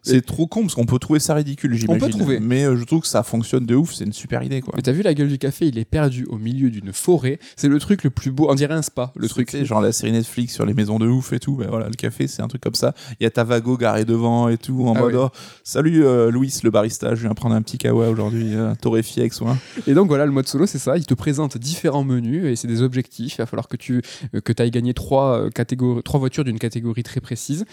c'est trop con parce qu'on peut trouver ça ridicule, j'imagine. trouver. Mais euh, je trouve que ça fonctionne de ouf, c'est une super idée, quoi. Mais t'as vu la gueule du café, il est perdu au milieu d'une forêt. C'est le truc le plus beau, on dirait un spa, le truc. Sais, genre la série Netflix sur les maisons de ouf et tout, ben voilà, le café c'est un truc comme ça. Il y a Tavago garé devant et tout, en Ah mode oui. oh, salut euh, Louis le barista, je viens prendre un petit kawa aujourd'hui, euh, torréfié avec soin. Et donc voilà, le mode solo, c'est ça. Il te présente différents menus et c'est des objectifs. Il va falloir que tu euh, que ailles gagner trois, catégories, trois voitures d'une catégorie très précise.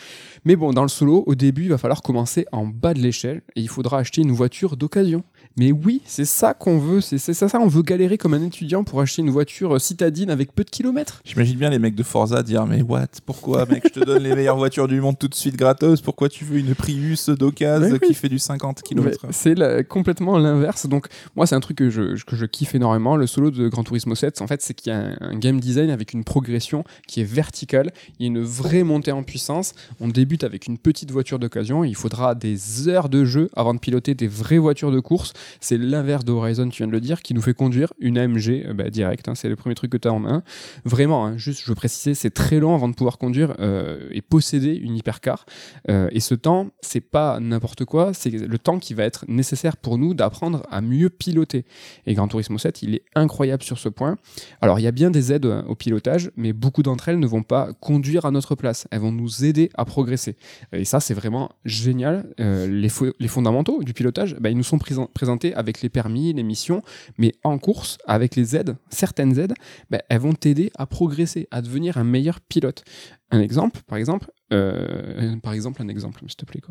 Mais bon, dans le solo, au début, il va falloir commencer en bas de l'échelle et il faudra acheter une voiture d'occasion. Mais oui, c'est ça qu'on veut. C'est ça, ça. On veut galérer comme un étudiant pour acheter une voiture euh, citadine avec peu de kilomètres. J'imagine bien les mecs de Forza dire mais what, pourquoi mec, je te donne les meilleures voitures du monde tout de suite gratos, pourquoi tu veux une Prius d'occasion oui. qui fait du 50 km C'est complètement l'inverse. Donc, moi, c'est un truc que je, que je kiffe énormément. Le solo de Gran Turismo 7, en fait, c'est qu'il y a un, un game design avec une progression qui est verticale. Il y a une vraie montée en puissance. On débute avec une petite voiture d'occasion. Il faudra des heures de jeu avant de piloter des vraies voitures de course. C'est l'inverse de Horizon, tu viens de le dire, qui nous fait conduire une AMG euh, bah, direct. hein. c'est le premier truc que tu as en main. Vraiment, hein, juste, je veux préciser, c'est très long avant de pouvoir conduire euh, et posséder une hypercar. Euh, et ce temps, c'est pas n'importe quoi, c'est le temps qui va être nécessaire pour nous d'apprendre à mieux piloter. Et Gran Turismo 7, il est incroyable sur ce point. Alors il y a bien des aides au pilotage, mais beaucoup d'entre elles ne vont pas conduire à notre place. Elles vont nous aider à progresser. Et ça, c'est vraiment génial. Les, fo- les fondamentaux du pilotage, bah, ils nous sont présent- avec les permis, les missions, mais en course, avec les aides, certaines aides, bah, elles vont t'aider à progresser, à devenir un meilleur pilote. Un exemple, par exemple, euh, par exemple, un exemple, s'il te plaît.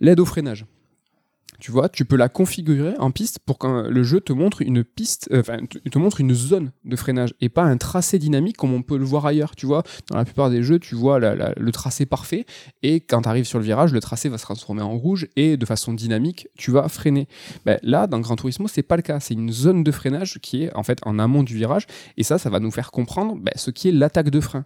L'aide au freinage. Tu vois, tu peux la configurer en piste pour que le jeu te montre une piste, euh, enfin, te montre une zone de freinage et pas un tracé dynamique comme on peut le voir ailleurs. Tu vois, dans la plupart des jeux, tu vois le tracé parfait et quand tu arrives sur le virage, le tracé va se transformer en rouge et de façon dynamique, tu vas freiner. Ben, là, dans Gran Turismo, c'est pas le cas. C'est une zone de freinage qui est en fait en amont du virage et ça, ça va nous faire comprendre ben, ce qui est l'attaque de frein.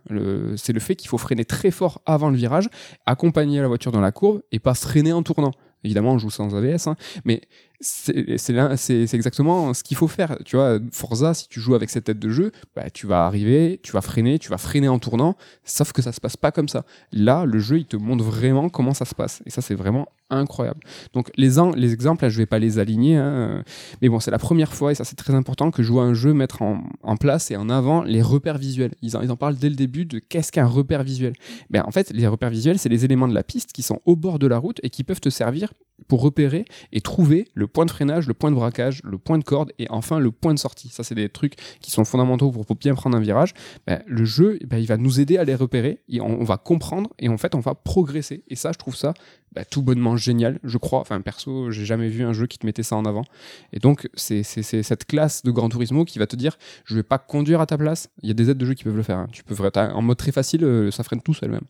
C'est le fait qu'il faut freiner très fort avant le virage, accompagner la voiture dans la courbe et pas freiner en tournant. Évidemment, on joue sans ABS, hein, mais c'est exactement ce qu'il faut faire. Tu vois, Forza, si tu joues avec cette tête de jeu, bah, tu vas arriver, tu vas freiner, tu vas freiner en tournant, sauf que ça se passe pas comme ça. Là, le jeu, il te montre vraiment comment ça se passe. Et ça, c'est vraiment incroyable. Donc, les, les exemples, là, je vais pas les aligner, hein, mais bon, c'est la première fois, et ça, c'est très important, que je vois un jeu mettre en, en place et en avant les repères visuels. Ils en, ils en parlent dès le début de qu'est-ce qu'un repère visuel. Ben, en fait, les repères visuels, c'est les éléments de la piste qui sont au bord de la route et qui peuvent te servir pour repérer et trouver le point de freinage, le point de braquage, le point de corde et enfin le point de sortie. Ça, c'est des trucs qui sont fondamentaux pour, bien prendre un virage. Ben, le jeu, ben, il va nous aider à les repérer et on, va comprendre et en fait, on va progresser. Et ça, je trouve ça ben, tout bonnement génial, je crois. Enfin, perso, j'ai jamais vu un jeu qui te mettait ça en avant. Et donc, c'est cette classe de Gran Turismo qui va te dire je vais pas conduire à ta place. Il y a des aides de jeu qui peuvent le faire. hein. Tu peux, en mode très facile, euh, ça freine tout seul même.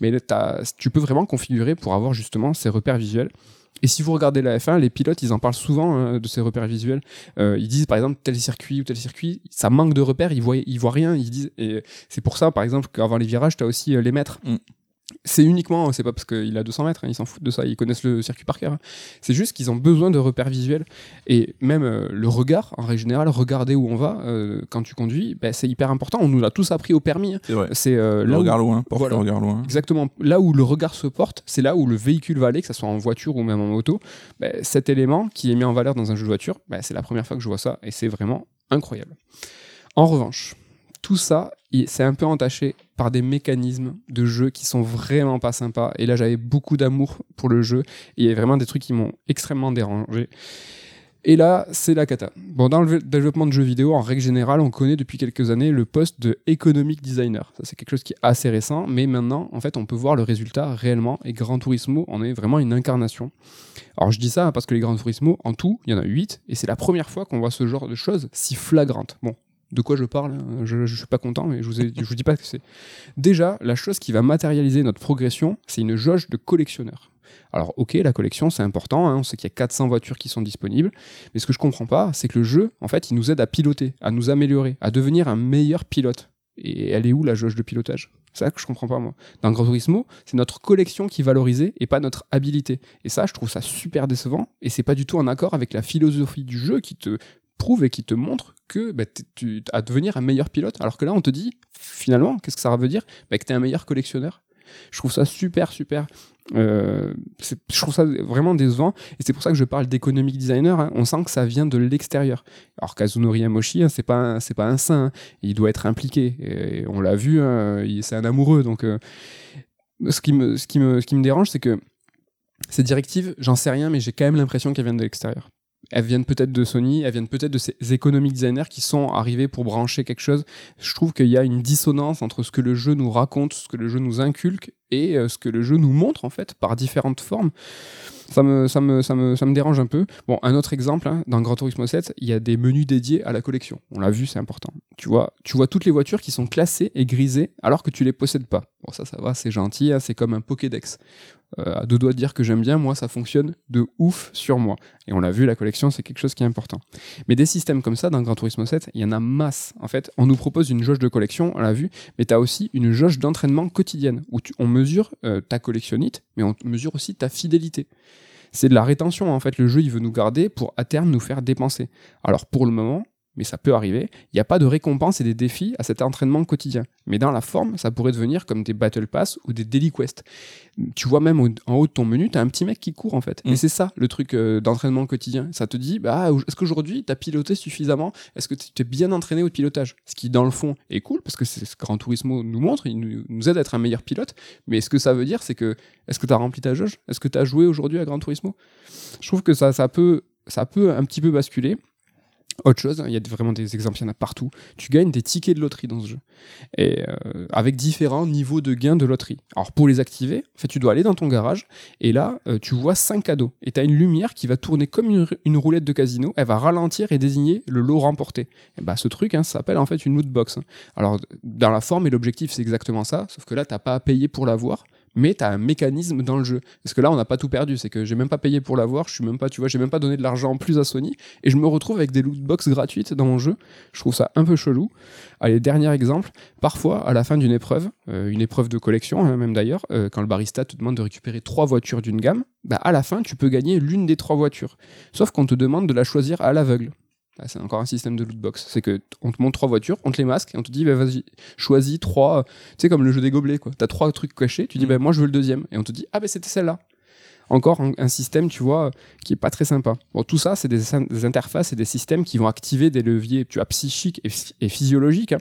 Mais tu peux vraiment configurer pour avoir justement ces repères visuels. Et si vous regardez la F1, les pilotes, ils en parlent souvent hein, de ces repères visuels. Euh, ils disent par exemple tel circuit ou tel circuit, ça manque de repères, ils voient, ils voient rien. Ils disent et c'est pour ça par exemple qu'avant les virages, tu as aussi euh, les mètres. Mm. C'est uniquement, c'est pas parce qu'il a 200 mètres, hein, ils s'en foutent de ça, ils connaissent le circuit par cœur. hein. C'est juste qu'ils ont besoin de repères visuels. Et même euh, le regard, en règle générale, regarder où on va euh, quand tu conduis, ben, c'est hyper important. On nous l'a tous appris au permis. hein. C'est euh, Le là où- regard loin, porte Voilà. le regard loin. Exactement. Là où le regard se porte, c'est là où le véhicule va aller, que ce soit en voiture ou même en moto. Ben, cet élément qui est mis en valeur dans un jeu de voiture, ben, c'est la première fois que je vois ça et c'est vraiment incroyable. En revanche, tout ça, c'est un peu entaché par des mécanismes de jeu qui sont vraiment pas sympas. Et là, j'avais beaucoup d'amour pour le jeu. Et il y a vraiment des trucs qui m'ont extrêmement dérangé. Et là, c'est la cata. Bon, dans le développement de jeux vidéo, en règle générale, on connaît depuis quelques années le poste de economic designer. Ça, c'est quelque chose qui est assez récent, mais maintenant, en fait, on peut voir le résultat réellement. Et Gran Turismo en est vraiment une incarnation. Alors, je dis ça parce que les Gran Turismo, en tout, il y en a 8, et c'est la première fois qu'on voit ce genre de choses si flagrantes. Bon. De quoi je parle hein Je ne suis pas content, mais je vous, vous dis pas ce que c'est. Déjà, la chose qui va matérialiser notre progression, c'est une jauge de collectionneur. Alors, ok, la collection, c'est important. hein, on sait qu'il y a 400 voitures qui sont disponibles. Mais ce que je comprends pas, c'est que le jeu, en fait, il nous aide à piloter, à nous améliorer, à devenir un meilleur pilote. Et elle est où la jauge de pilotage? C'est ça que je comprends pas, moi. Dans Gran Turismo, c'est notre collection qui est valorisée et pas notre habilité. Et ça, je trouve ça super décevant. Et c'est pas du tout en accord avec la philosophie du jeu qui te prouve et qui te montre que bah, tu à devenir un meilleur pilote. Alors que là, on te dit, finalement, qu'est-ce que ça veut dire? Bah, Que tu es un meilleur collectionneur. Je trouve ça super, super. euh, je trouve ça vraiment décevant. Et c'est pour ça que je parle d'économic designer. hein. On sent que ça vient de l'extérieur. Alors Kazunori Yamoshi, hein, c'est pas, c'est pas un saint. hein. Il doit être impliqué. Et on l'a vu, hein, c'est un amoureux. Donc, euh, ce, qui me, ce, qui me, ce qui me dérange, c'est que ces directives, j'en sais rien, mais j'ai quand même l'impression qu'elles viennent de l'extérieur. Elles viennent peut-être de Sony, elles viennent peut-être de ces economic designers qui sont arrivés pour brancher quelque chose. Je trouve qu'il y a une dissonance entre ce que le jeu nous raconte, ce que le jeu nous inculque et euh, ce que le jeu nous montre en fait par différentes formes. Ça me, ça me, ça me, ça me dérange un peu. Bon, un autre exemple, hein, dans Gran Turismo 7, il y a des menus dédiés à la collection. On l'a vu, c'est important. Tu vois, tu vois toutes les voitures qui sont classées et grisées alors que tu les possèdes pas. Bon, ça, ça va, c'est gentil, hein, c'est comme un Pokédex. Euh, à deux doigts de dire que j'aime bien, moi, ça fonctionne de ouf sur moi. Et on l'a vu, la collection, c'est quelque chose qui est important. Mais des systèmes comme ça, dans Gran Turismo 7, il y en a masse. En fait, on nous propose une jauge de collection, on l'a vu, mais tu as aussi une jauge d'entraînement quotidienne, où tu- on mesure euh, ta collectionnite, mais on mesure aussi ta fidélité. C'est de la rétention, en fait. Le jeu, il veut nous garder pour à terme nous faire dépenser. Alors pour le moment, mais ça peut arriver. Il n'y a pas de récompense et des défis à cet entraînement quotidien. Mais dans la forme, ça pourrait devenir comme des Battle Pass ou des Daily Quest. Tu vois même en haut de ton menu, tu as un petit mec qui court en fait. Et Mm. c'est ça le truc euh, d'entraînement quotidien. Ça te dit, bah, est-ce qu'aujourd'hui tu as piloté suffisamment? Est-ce que tu es bien entraîné au pilotage? Ce qui, dans le fond, est cool parce que c'est ce que Gran Turismo nous montre, il nous, nous aide à être un meilleur pilote. Mais ce que ça veut dire, c'est que est-ce que tu as rempli ta jauge? Est-ce que tu as joué aujourd'hui à Gran Turismo? Je trouve que ça, ça, peut, ça peut un petit peu basculer. Autre chose, il y a vraiment des exemples, il y en a partout. Tu gagnes des tickets de loterie dans ce jeu. Et euh, avec différents niveaux de gains de loterie. Alors pour les activer, en tu dois aller dans ton garage et là, euh, tu vois cinq cadeaux. Et tu as une lumière qui va tourner comme une, roulette de casino. Elle va ralentir et désigner le lot remporté. Et bah, ce truc, hein, s'appelle en fait une loot box. Alors dans la forme et l'objectif, c'est exactement ça. Sauf que là, tu pas à payer pour l'avoir mais tu un mécanisme dans le jeu. Parce que là, on n'a pas tout perdu. C'est que j'ai même pas payé pour l'avoir, je suis même pas, tu vois, j'ai même pas donné de l'argent en plus à Sony, et je me retrouve avec des loot box gratuites dans mon jeu. Je trouve ça un peu chelou. Allez, dernier exemple. Parfois, à la fin d'une épreuve, euh, une épreuve de collection, hein, même d'ailleurs, euh, quand le barista te demande de récupérer trois voitures d'une gamme, bah, à la fin, tu peux gagner l'une des trois voitures. Sauf qu'on te demande de la choisir à l'aveugle. C'est encore un système de loot box. C'est que on te montre trois voitures, on te les masque et on te dit bah, vas-y, choisis trois. Tu sais, comme le jeu des gobelets, quoi. T'as trois trucs cachés, tu dis Mm. bah, moi je veux le deuxième. Et on te dit ah, ben c'était celle-là. Encore un, un système, tu vois, qui est pas très sympa. Bon, tout ça, c'est des, des interfaces et des systèmes qui vont activer des leviers, tu vois, psychiques et, phy- et physiologiques. hein.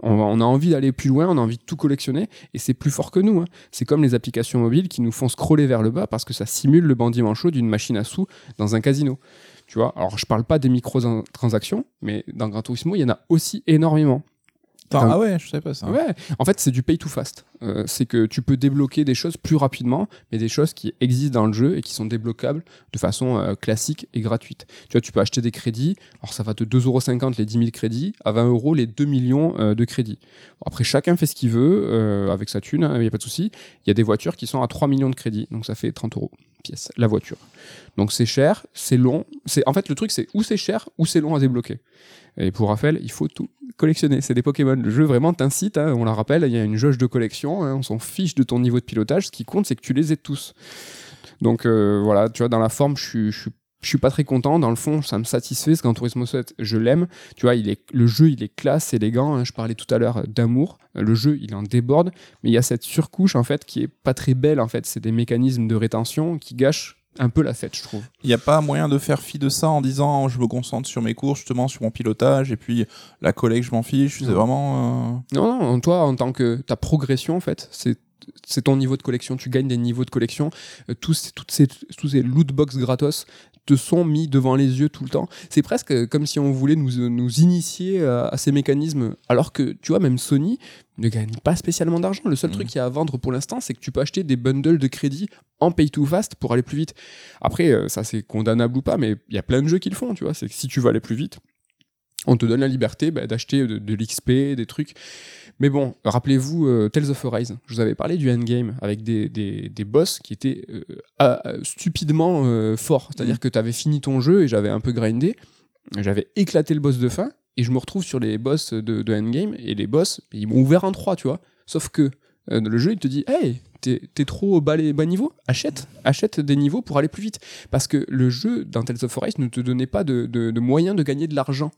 On, on a envie d'aller plus loin, on a envie de tout collectionner, et c'est plus fort que nous. hein. C'est comme les applications mobiles qui nous font scroller vers le bas parce que ça simule le bandit manchot d'une machine à sous dans un casino. Tu vois, alors je parle pas des microtransactions, mais dans Gran Turismo, il y en a aussi énormément. Attends, Ah. ouais, je savais pas ça. Ouais, en fait, c'est du pay to fast. Euh, c'est que tu peux débloquer des choses plus rapidement, mais des choses qui existent dans le jeu et qui sont débloquables de façon euh, classique et gratuite. Tu vois, tu peux acheter des crédits. Alors, ça va de 2,50€ les 10 000 crédits à 20 euros les 2 millions euh, de crédits. Après, chacun fait ce qu'il veut avec sa thune, il n'y a pas de souci. Il y a des voitures qui sont à 3 millions de crédits, donc ça fait 30 euros pièce, la voiture. Donc c'est cher, c'est long. C'est En fait, le truc, c'est ou c'est cher ou c'est long à débloquer. Et pour Raphaël, il faut tout collectionner. C'est des Pokémon. Le jeu vraiment t'incite, hein, on la rappelle, il y a une jauge de collection, hein, on s'en fiche de ton niveau de pilotage. Ce qui compte, c'est que tu les aies tous. Donc euh, voilà, tu vois, dans la forme, je suis, suis pas très content. Dans le fond, ça me satisfait. Ce Gran Turismo 7, je l'aime. Tu vois, il est, le jeu, il est classe, élégant. hein. Je parlais tout à l'heure d'amour. Le jeu, il en déborde. Mais il y a cette surcouche, en fait, qui est pas très belle, en fait. C'est des mécanismes de rétention qui gâchent un peu la fête, je trouve. Il n'y a pas moyen de faire fi de ça en disant je me concentre sur mes courses, justement sur mon pilotage, et puis la collègue, je m'en fiche. C'est vraiment. euh, Non, non, toi, en tant que ta progression, en fait, c'est c'est ton niveau de collection. Tu gagnes des niveaux de collection. Euh, tous, toutes ces, tous ces loot box gratos te sont mis devant les yeux tout le temps. C'est presque euh, comme si on voulait nous, nous initier à, à ces mécanismes. Alors que, tu vois, même Sony ne gagne pas spécialement d'argent. Le seul Mhm. truc qu'il y a à vendre pour l'instant, c'est que tu peux acheter des bundles de crédits en pay to fast pour aller plus vite. Après, euh, ça c'est condamnable ou pas, mais il y a plein de jeux qui le font, tu vois. C'est que si tu veux aller plus vite, on te donne la liberté bah, d'acheter de, de l'XP, des trucs. Mais bon, rappelez-vous euh, Tales of Arise. Je vous avais parlé du endgame avec des, des, des boss qui étaient euh, stupidement euh, forts. C'est-à-dire que tu avais fini ton jeu et j'avais un peu grindé. J'avais éclaté le boss de fin et je me retrouve sur les boss de, de endgame et les boss, ils m'ont ouvert en 3, tu vois. Sauf que le jeu, il te dit Hey, t'es trop bas, les, bas niveau Achète, achète des niveaux pour aller plus vite. Parce que le jeu dans Tales of Arise ne te donnait pas de, de, de moyen de gagner de l'argent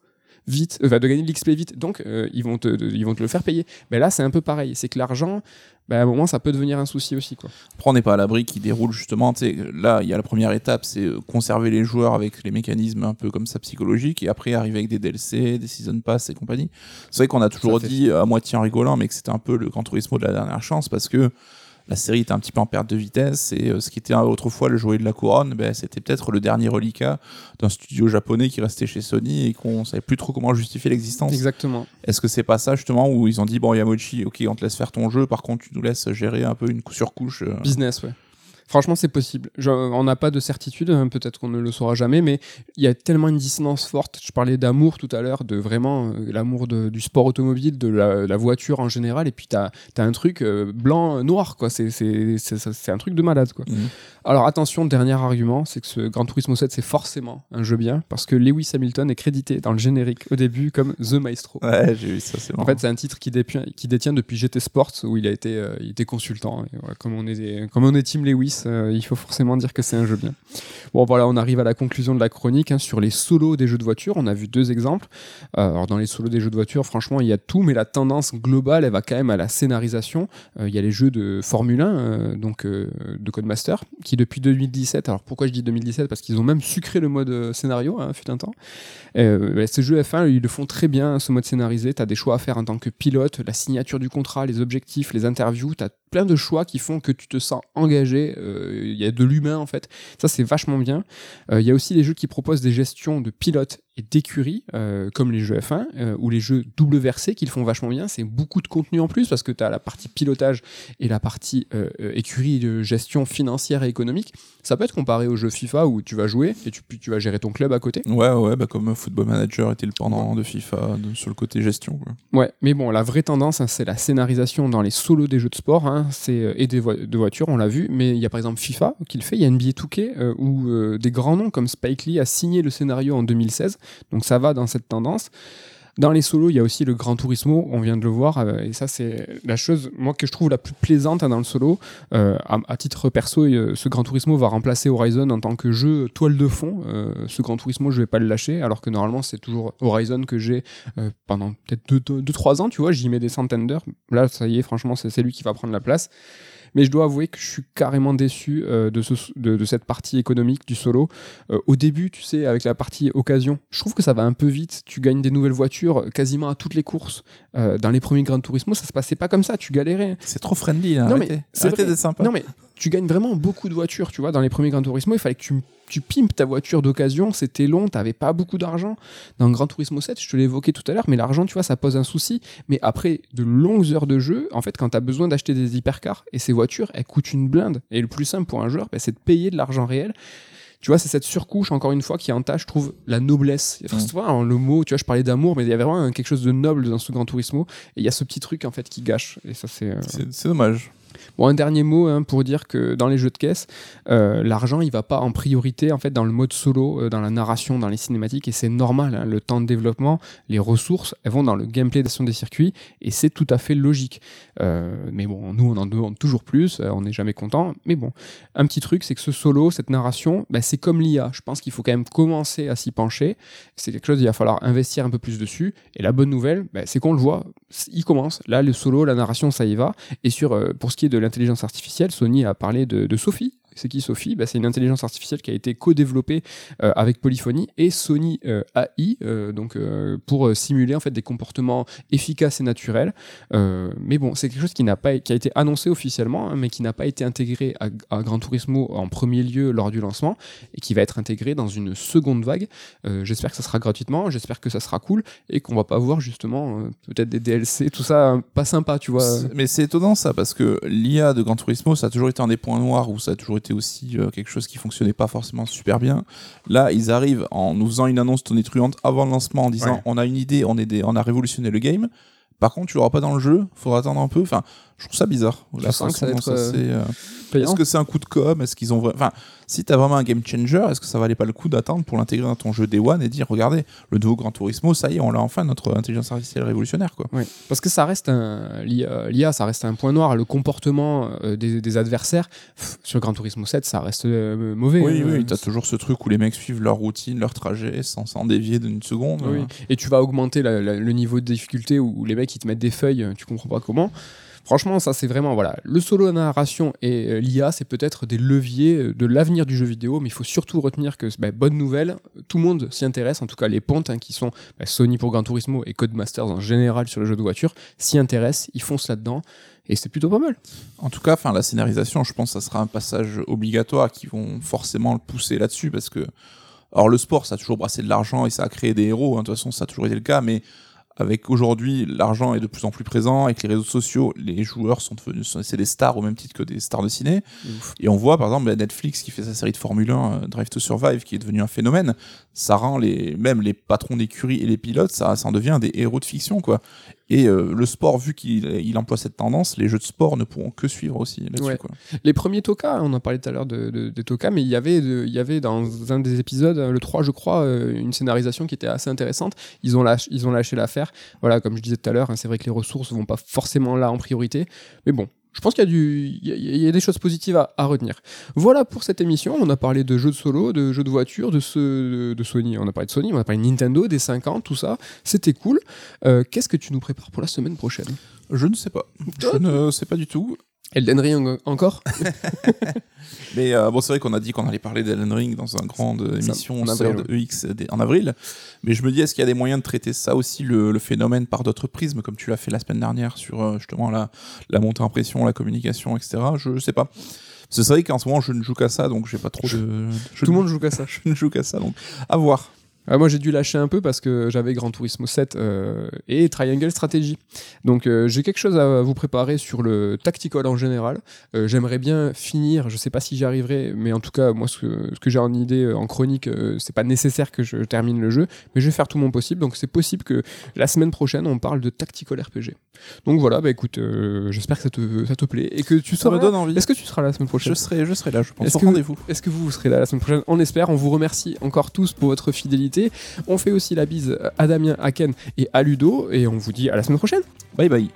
vite, euh, de gagner de l'XP vite. Donc, euh, ils, vont te, de- ils vont te le faire payer. Mais là, c'est un peu pareil. C'est que l'argent, bah, à un moment, ça peut devenir un souci aussi. Quoi. Après, on n'est pas à l'abri qui déroule justement. Là, il y a la première étape, c'est euh, conserver les joueurs avec les mécanismes un peu comme ça psychologiques, et après arriver avec des DLC, des season pass et compagnie. C'est vrai qu'on a toujours dit à moitié en rigolant, mais que c'était un peu le Gran Turismo de la dernière chance parce que la série était un petit peu en perte de vitesse et euh, ce qui était autrefois le jouet de la couronne, ben, c'était peut-être le dernier reliquat d'un studio japonais qui restait chez Sony et qu'on savait plus trop comment justifier l'existence. Exactement. Est-ce que c'est pas ça justement où ils ont dit bon Yamochi, ok, on te laisse faire ton jeu, par contre tu nous laisses gérer un peu une surcouche. euh, Business, ouais. Franchement, c'est possible. Je- on n'a pas de certitude, hein, peut-être qu'on ne le saura jamais, mais il y a tellement une dissonance forte. Je parlais d'amour tout à l'heure, de vraiment euh, l'amour du sport automobile, de la, la voiture en général, et puis tu as, un truc euh, blanc-noir, quoi. C'est- un truc de malade, quoi. Mhm. Alors attention, dernier argument, c'est que ce Gran Turismo 7, c'est forcément un jeu bien, parce que Lewis Hamilton est crédité dans le générique au début comme The Maestro. Ouais, j'ai vu ça, c'est En fait, c'est un titre qui, détient- qui détient depuis GT Sports où il a été, euh, il était consultant. Et voilà, comme, on est comme on est Team Lewis, euh, il faut forcément dire que c'est un jeu bien. Bon, voilà, on arrive à la conclusion de la chronique hein, sur les solos des jeux de voiture. On a vu deux exemples. Euh, alors, dans les solos des jeux de voiture, franchement, il y a tout, mais la tendance globale, elle va quand même à la scénarisation. Euh, il y a les jeux de Formule 1, donc de Codemaster, qui depuis 2017, alors pourquoi je dis 2017 Parce qu'ils ont même sucré le mode scénario, hein, fut un temps. Bah, ces jeux F1, ils le font très bien, ce mode scénarisé. Tu as des choix à faire en tant que pilote, la signature du contrat, les objectifs, les interviews. Tu as plein de choix qui font que tu te sens engagé. Il y a de l'humain, en fait. Ça, c'est vachement bien. Euh, il y a aussi les jeux qui proposent des gestions de pilotes et d'écuries, euh, comme les jeux F1 euh, ou les jeux double versés qui le font vachement bien. C'est beaucoup de contenu en plus parce que tu as la partie pilotage et la partie écurie de gestion financière et économique. Ça peut être comparé aux jeux FIFA où tu vas jouer et tu, tu vas gérer ton club à côté. Ouais, ouais, bah comme Football Manager était le pendant de FIFA sur le côté gestion. Ouais, mais bon, la vraie tendance, hein, c'est la scénarisation dans les solos des jeux de sport hein, c'est et des de voitures, on l'a vu. Mais il y a par exemple FIFA qui le fait, il y a NBA 2K où des grands noms comme Spike Lee a signé le scénario en 2016. Donc ça va dans cette tendance. Dans les solos, il y a aussi le Gran Turismo, on vient de le voir, euh, et ça c'est la chose, moi, que je trouve la plus plaisante dans le solo. Euh, à, titre perso, euh, ce Gran Turismo va remplacer Horizon en tant que jeu toile de fond. ce Gran Turismo, je vais pas le lâcher, alors que normalement c'est toujours Horizon que j'ai pendant peut-être 2-3 ans, tu vois, j'y mets des centaines d'heures. Là, ça y est, franchement, c'est lui qui va prendre la place. Mais je dois avouer que je suis carrément déçu euh, de, ce, de, cette partie économique du solo. Euh, au début, tu sais, avec la partie occasion, je trouve que ça va un peu vite. Tu gagnes des nouvelles voitures quasiment à toutes les courses. Euh, dans les premiers Gran Turismo, ça se passait pas comme ça. Tu galérais. C'est trop friendly, là. Non, mais c'est sympa. Non, mais tu gagnes vraiment beaucoup de voitures, tu vois. Dans les premiers Gran Turismo, il fallait que tu, tu pimpes ta voiture d'occasion, c'était long, t'avais pas beaucoup d'argent. Dans Gran Turismo 7, je te l'ai évoqué tout à l'heure, mais l'argent, tu vois, ça pose un souci. Mais après de longues heures de jeu, en fait, quand tu as besoin d'acheter des hypercars, et ces voitures, elles coûtent une blinde. Et le plus simple pour un joueur, bah, c'est de payer de l'argent réel tu vois, c'est cette surcouche, encore une fois, qui entache, je trouve, la noblesse. Enfin, tu vois, le mot, tu vois, je parlais d'amour, mais il y avait vraiment quelque chose de noble dans ce Gran Turismo. Et il y a ce petit truc, en fait, qui gâche. Et ça, c'est. Euh, c'est dommage. Bon, un dernier mot hein, pour dire que dans les jeux de caisse, euh, l'argent il va pas en priorité en fait dans le mode solo, euh, dans la narration, dans les cinématiques et c'est normal. Hein. le temps de développement, les ressources, elles vont dans le gameplay des circuits et c'est tout à fait logique. Euh, mais bon, nous on en demande toujours plus, on n'est jamais content. Mais bon, un petit truc, c'est que ce solo, cette narration, bah, c'est comme l'IA. Je pense qu'il faut quand même commencer à s'y pencher. C'est quelque chose il va falloir investir un peu plus dessus. Et la bonne nouvelle, bah, c'est qu'on le voit, il commence. Là, le solo, la narration, ça y va. Et sur pour ce qui est de l'intelligence artificielle, Sony a parlé de, Sophie, c'est qui Sophie? Bah, C'est une intelligence artificielle qui a été co-développée euh, avec Polyphony et Sony euh, AI, euh, donc pour simuler en fait des comportements efficaces et naturels. mais bon, c'est quelque chose qui n'a pas qui a été annoncé officiellement, hein, mais qui n'a pas été intégré à, à, Gran Turismo en premier lieu lors du lancement et qui va être intégré dans une seconde vague. j'espère que ça sera gratuitement, j'espère que ça sera cool et qu'on va pas voir justement peut-être des DLC, tout ça pas sympa, tu vois. Mais c'est étonnant ça parce que l'IA de Gran Turismo, ça a toujours été un des points noirs où ça a toujours été aussi euh, quelque chose qui fonctionnait pas forcément super bien. Là, ils arrivent en nous faisant une annonce tonitruante avant le lancement en disant on a une idée, on, est on a révolutionné le game. Par contre, tu l'auras pas dans le jeu, faudra attendre un peu. Enfin, je trouve ça bizarre. Ça euh, euh, Est-ce que c'est un coup de com? Est-ce qu'ils ont Enfin, si tu as vraiment un game changer, est-ce que ça valait pas le coup d'attendre pour l'intégrer dans ton jeu Day One et dire regardez, le nouveau Gran Turismo, ça y est, on l'a enfin notre intelligence artificielle révolutionnaire quoi. Oui. Parce que ça reste un l'IA, ça reste un point noir. Le comportement euh, des, adversaires sur Gran Turismo 7, ça reste mauvais. Oui, hein. oui. Tu as toujours ce truc où les mecs suivent leur routine, leur trajet sans s'en dévier d'une seconde. Oui. Et tu vas augmenter le niveau de difficulté où les mecs ils te mettent des feuilles, tu comprends pas comment. Franchement, ça c'est vraiment voilà, le solo narration et euh, l'IA, c'est peut-être des leviers euh, de l'avenir du jeu vidéo, mais il faut surtout retenir que bah, bonne nouvelle, tout le monde s'y intéresse, en tout cas les pontes hein, qui sont bah, Sony pour Gran Turismo et Codemasters en général sur le jeu de voiture s'y intéressent, ils foncent là-dedans et c'est plutôt pas mal. En tout cas, enfin la scénarisation, je pense que ça sera un passage obligatoire qui vont forcément le pousser là-dessus parce que alors le sport, ça a toujours brassé de l'argent et ça a créé des héros. Hein. De toute façon, ça a toujours été le cas, mais avec aujourd'hui l'argent est de plus en plus présent avec les réseaux sociaux les joueurs sont devenus c'est des stars au même titre que des stars de ciné. Et on voit par exemple bah, Netflix qui fait sa série de Formule 1 euh, Drive to Survive qui est devenu un phénomène. Ça rend les même les patrons d'écurie et les pilotes ça ça en devient des héros de fiction quoi et euh, le sport, vu qu'il il emploie cette tendance, les jeux de sport ne pourront que suivre aussi là-dessus. Les premiers Toka, on en parlait tout à l'heure de, de, Toka, mais il y, avait il y avait dans un des épisodes, le 3 je crois, euh, une scénarisation qui était assez intéressante. Ils ont, ils ont lâché l'affaire. Voilà, comme je disais tout à l'heure, hein, c'est vrai que les ressources vont pas forcément là en priorité. Mais bon, je pense qu'il y, a du- il y a- il y a des choses positives à, à retenir. Voilà pour cette émission. On a parlé de jeux de solo, de jeux de voiture, de, ce, de Sony. On a parlé de Sony, on a parlé de Nintendo, des 50, tout ça. C'était cool. Euh, Qu'est-ce que tu nous prépares pour la semaine prochaine? Je ne sais pas. Je ne sais pas du tout. Elden Ring encore Mais euh, bon, c'est vrai qu'on a dit qu'on allait parler d'Ellen Ring dans une grande émission en sœur avril, de EX en avril. Mais je me dis, est-ce qu'il y a des moyens de traiter ça aussi, le, le phénomène, par d'autres prismes, comme tu l'as fait la semaine dernière sur euh, justement la, la montée en pression, la communication, etc. Je sais pas. C'est vrai qu'en ce moment, je ne joue qu'à ça, donc j'ai pas trop de. Je Tout le ne- monde joue qu'à ça. Je ne joue qu'à ça, donc à voir. Ah, moi, j'ai dû lâcher un peu parce que j'avais Gran Turismo 7 euh, et Triangle Strategy. Donc, euh, j'ai quelque chose à vous préparer sur le tactical en général. Euh, J'aimerais bien finir, je sais pas si j'y arriverai, mais en tout cas, moi, ce que, ce que j'ai en idée en chronique, c'est pas nécessaire que je termine le jeu, mais je vais faire tout mon possible. Donc, c'est possible que la semaine prochaine, on parle de tactical RPG. Donc, voilà, bah écoute, j'espère que ça te, ça te plaît et que tu Ça me seras. donne envie. Est-ce que tu seras là la semaine prochaine? Je serai, je serai là, je pense. Est-ce que- rendez-vous. est-ce que vous, vous serez là la semaine prochaine? On espère. On vous remercie encore tous pour votre fidélité. On fait aussi la bise à Damien, à Ken et à Ludo. Et on vous dit à la semaine prochaine. Bye bye.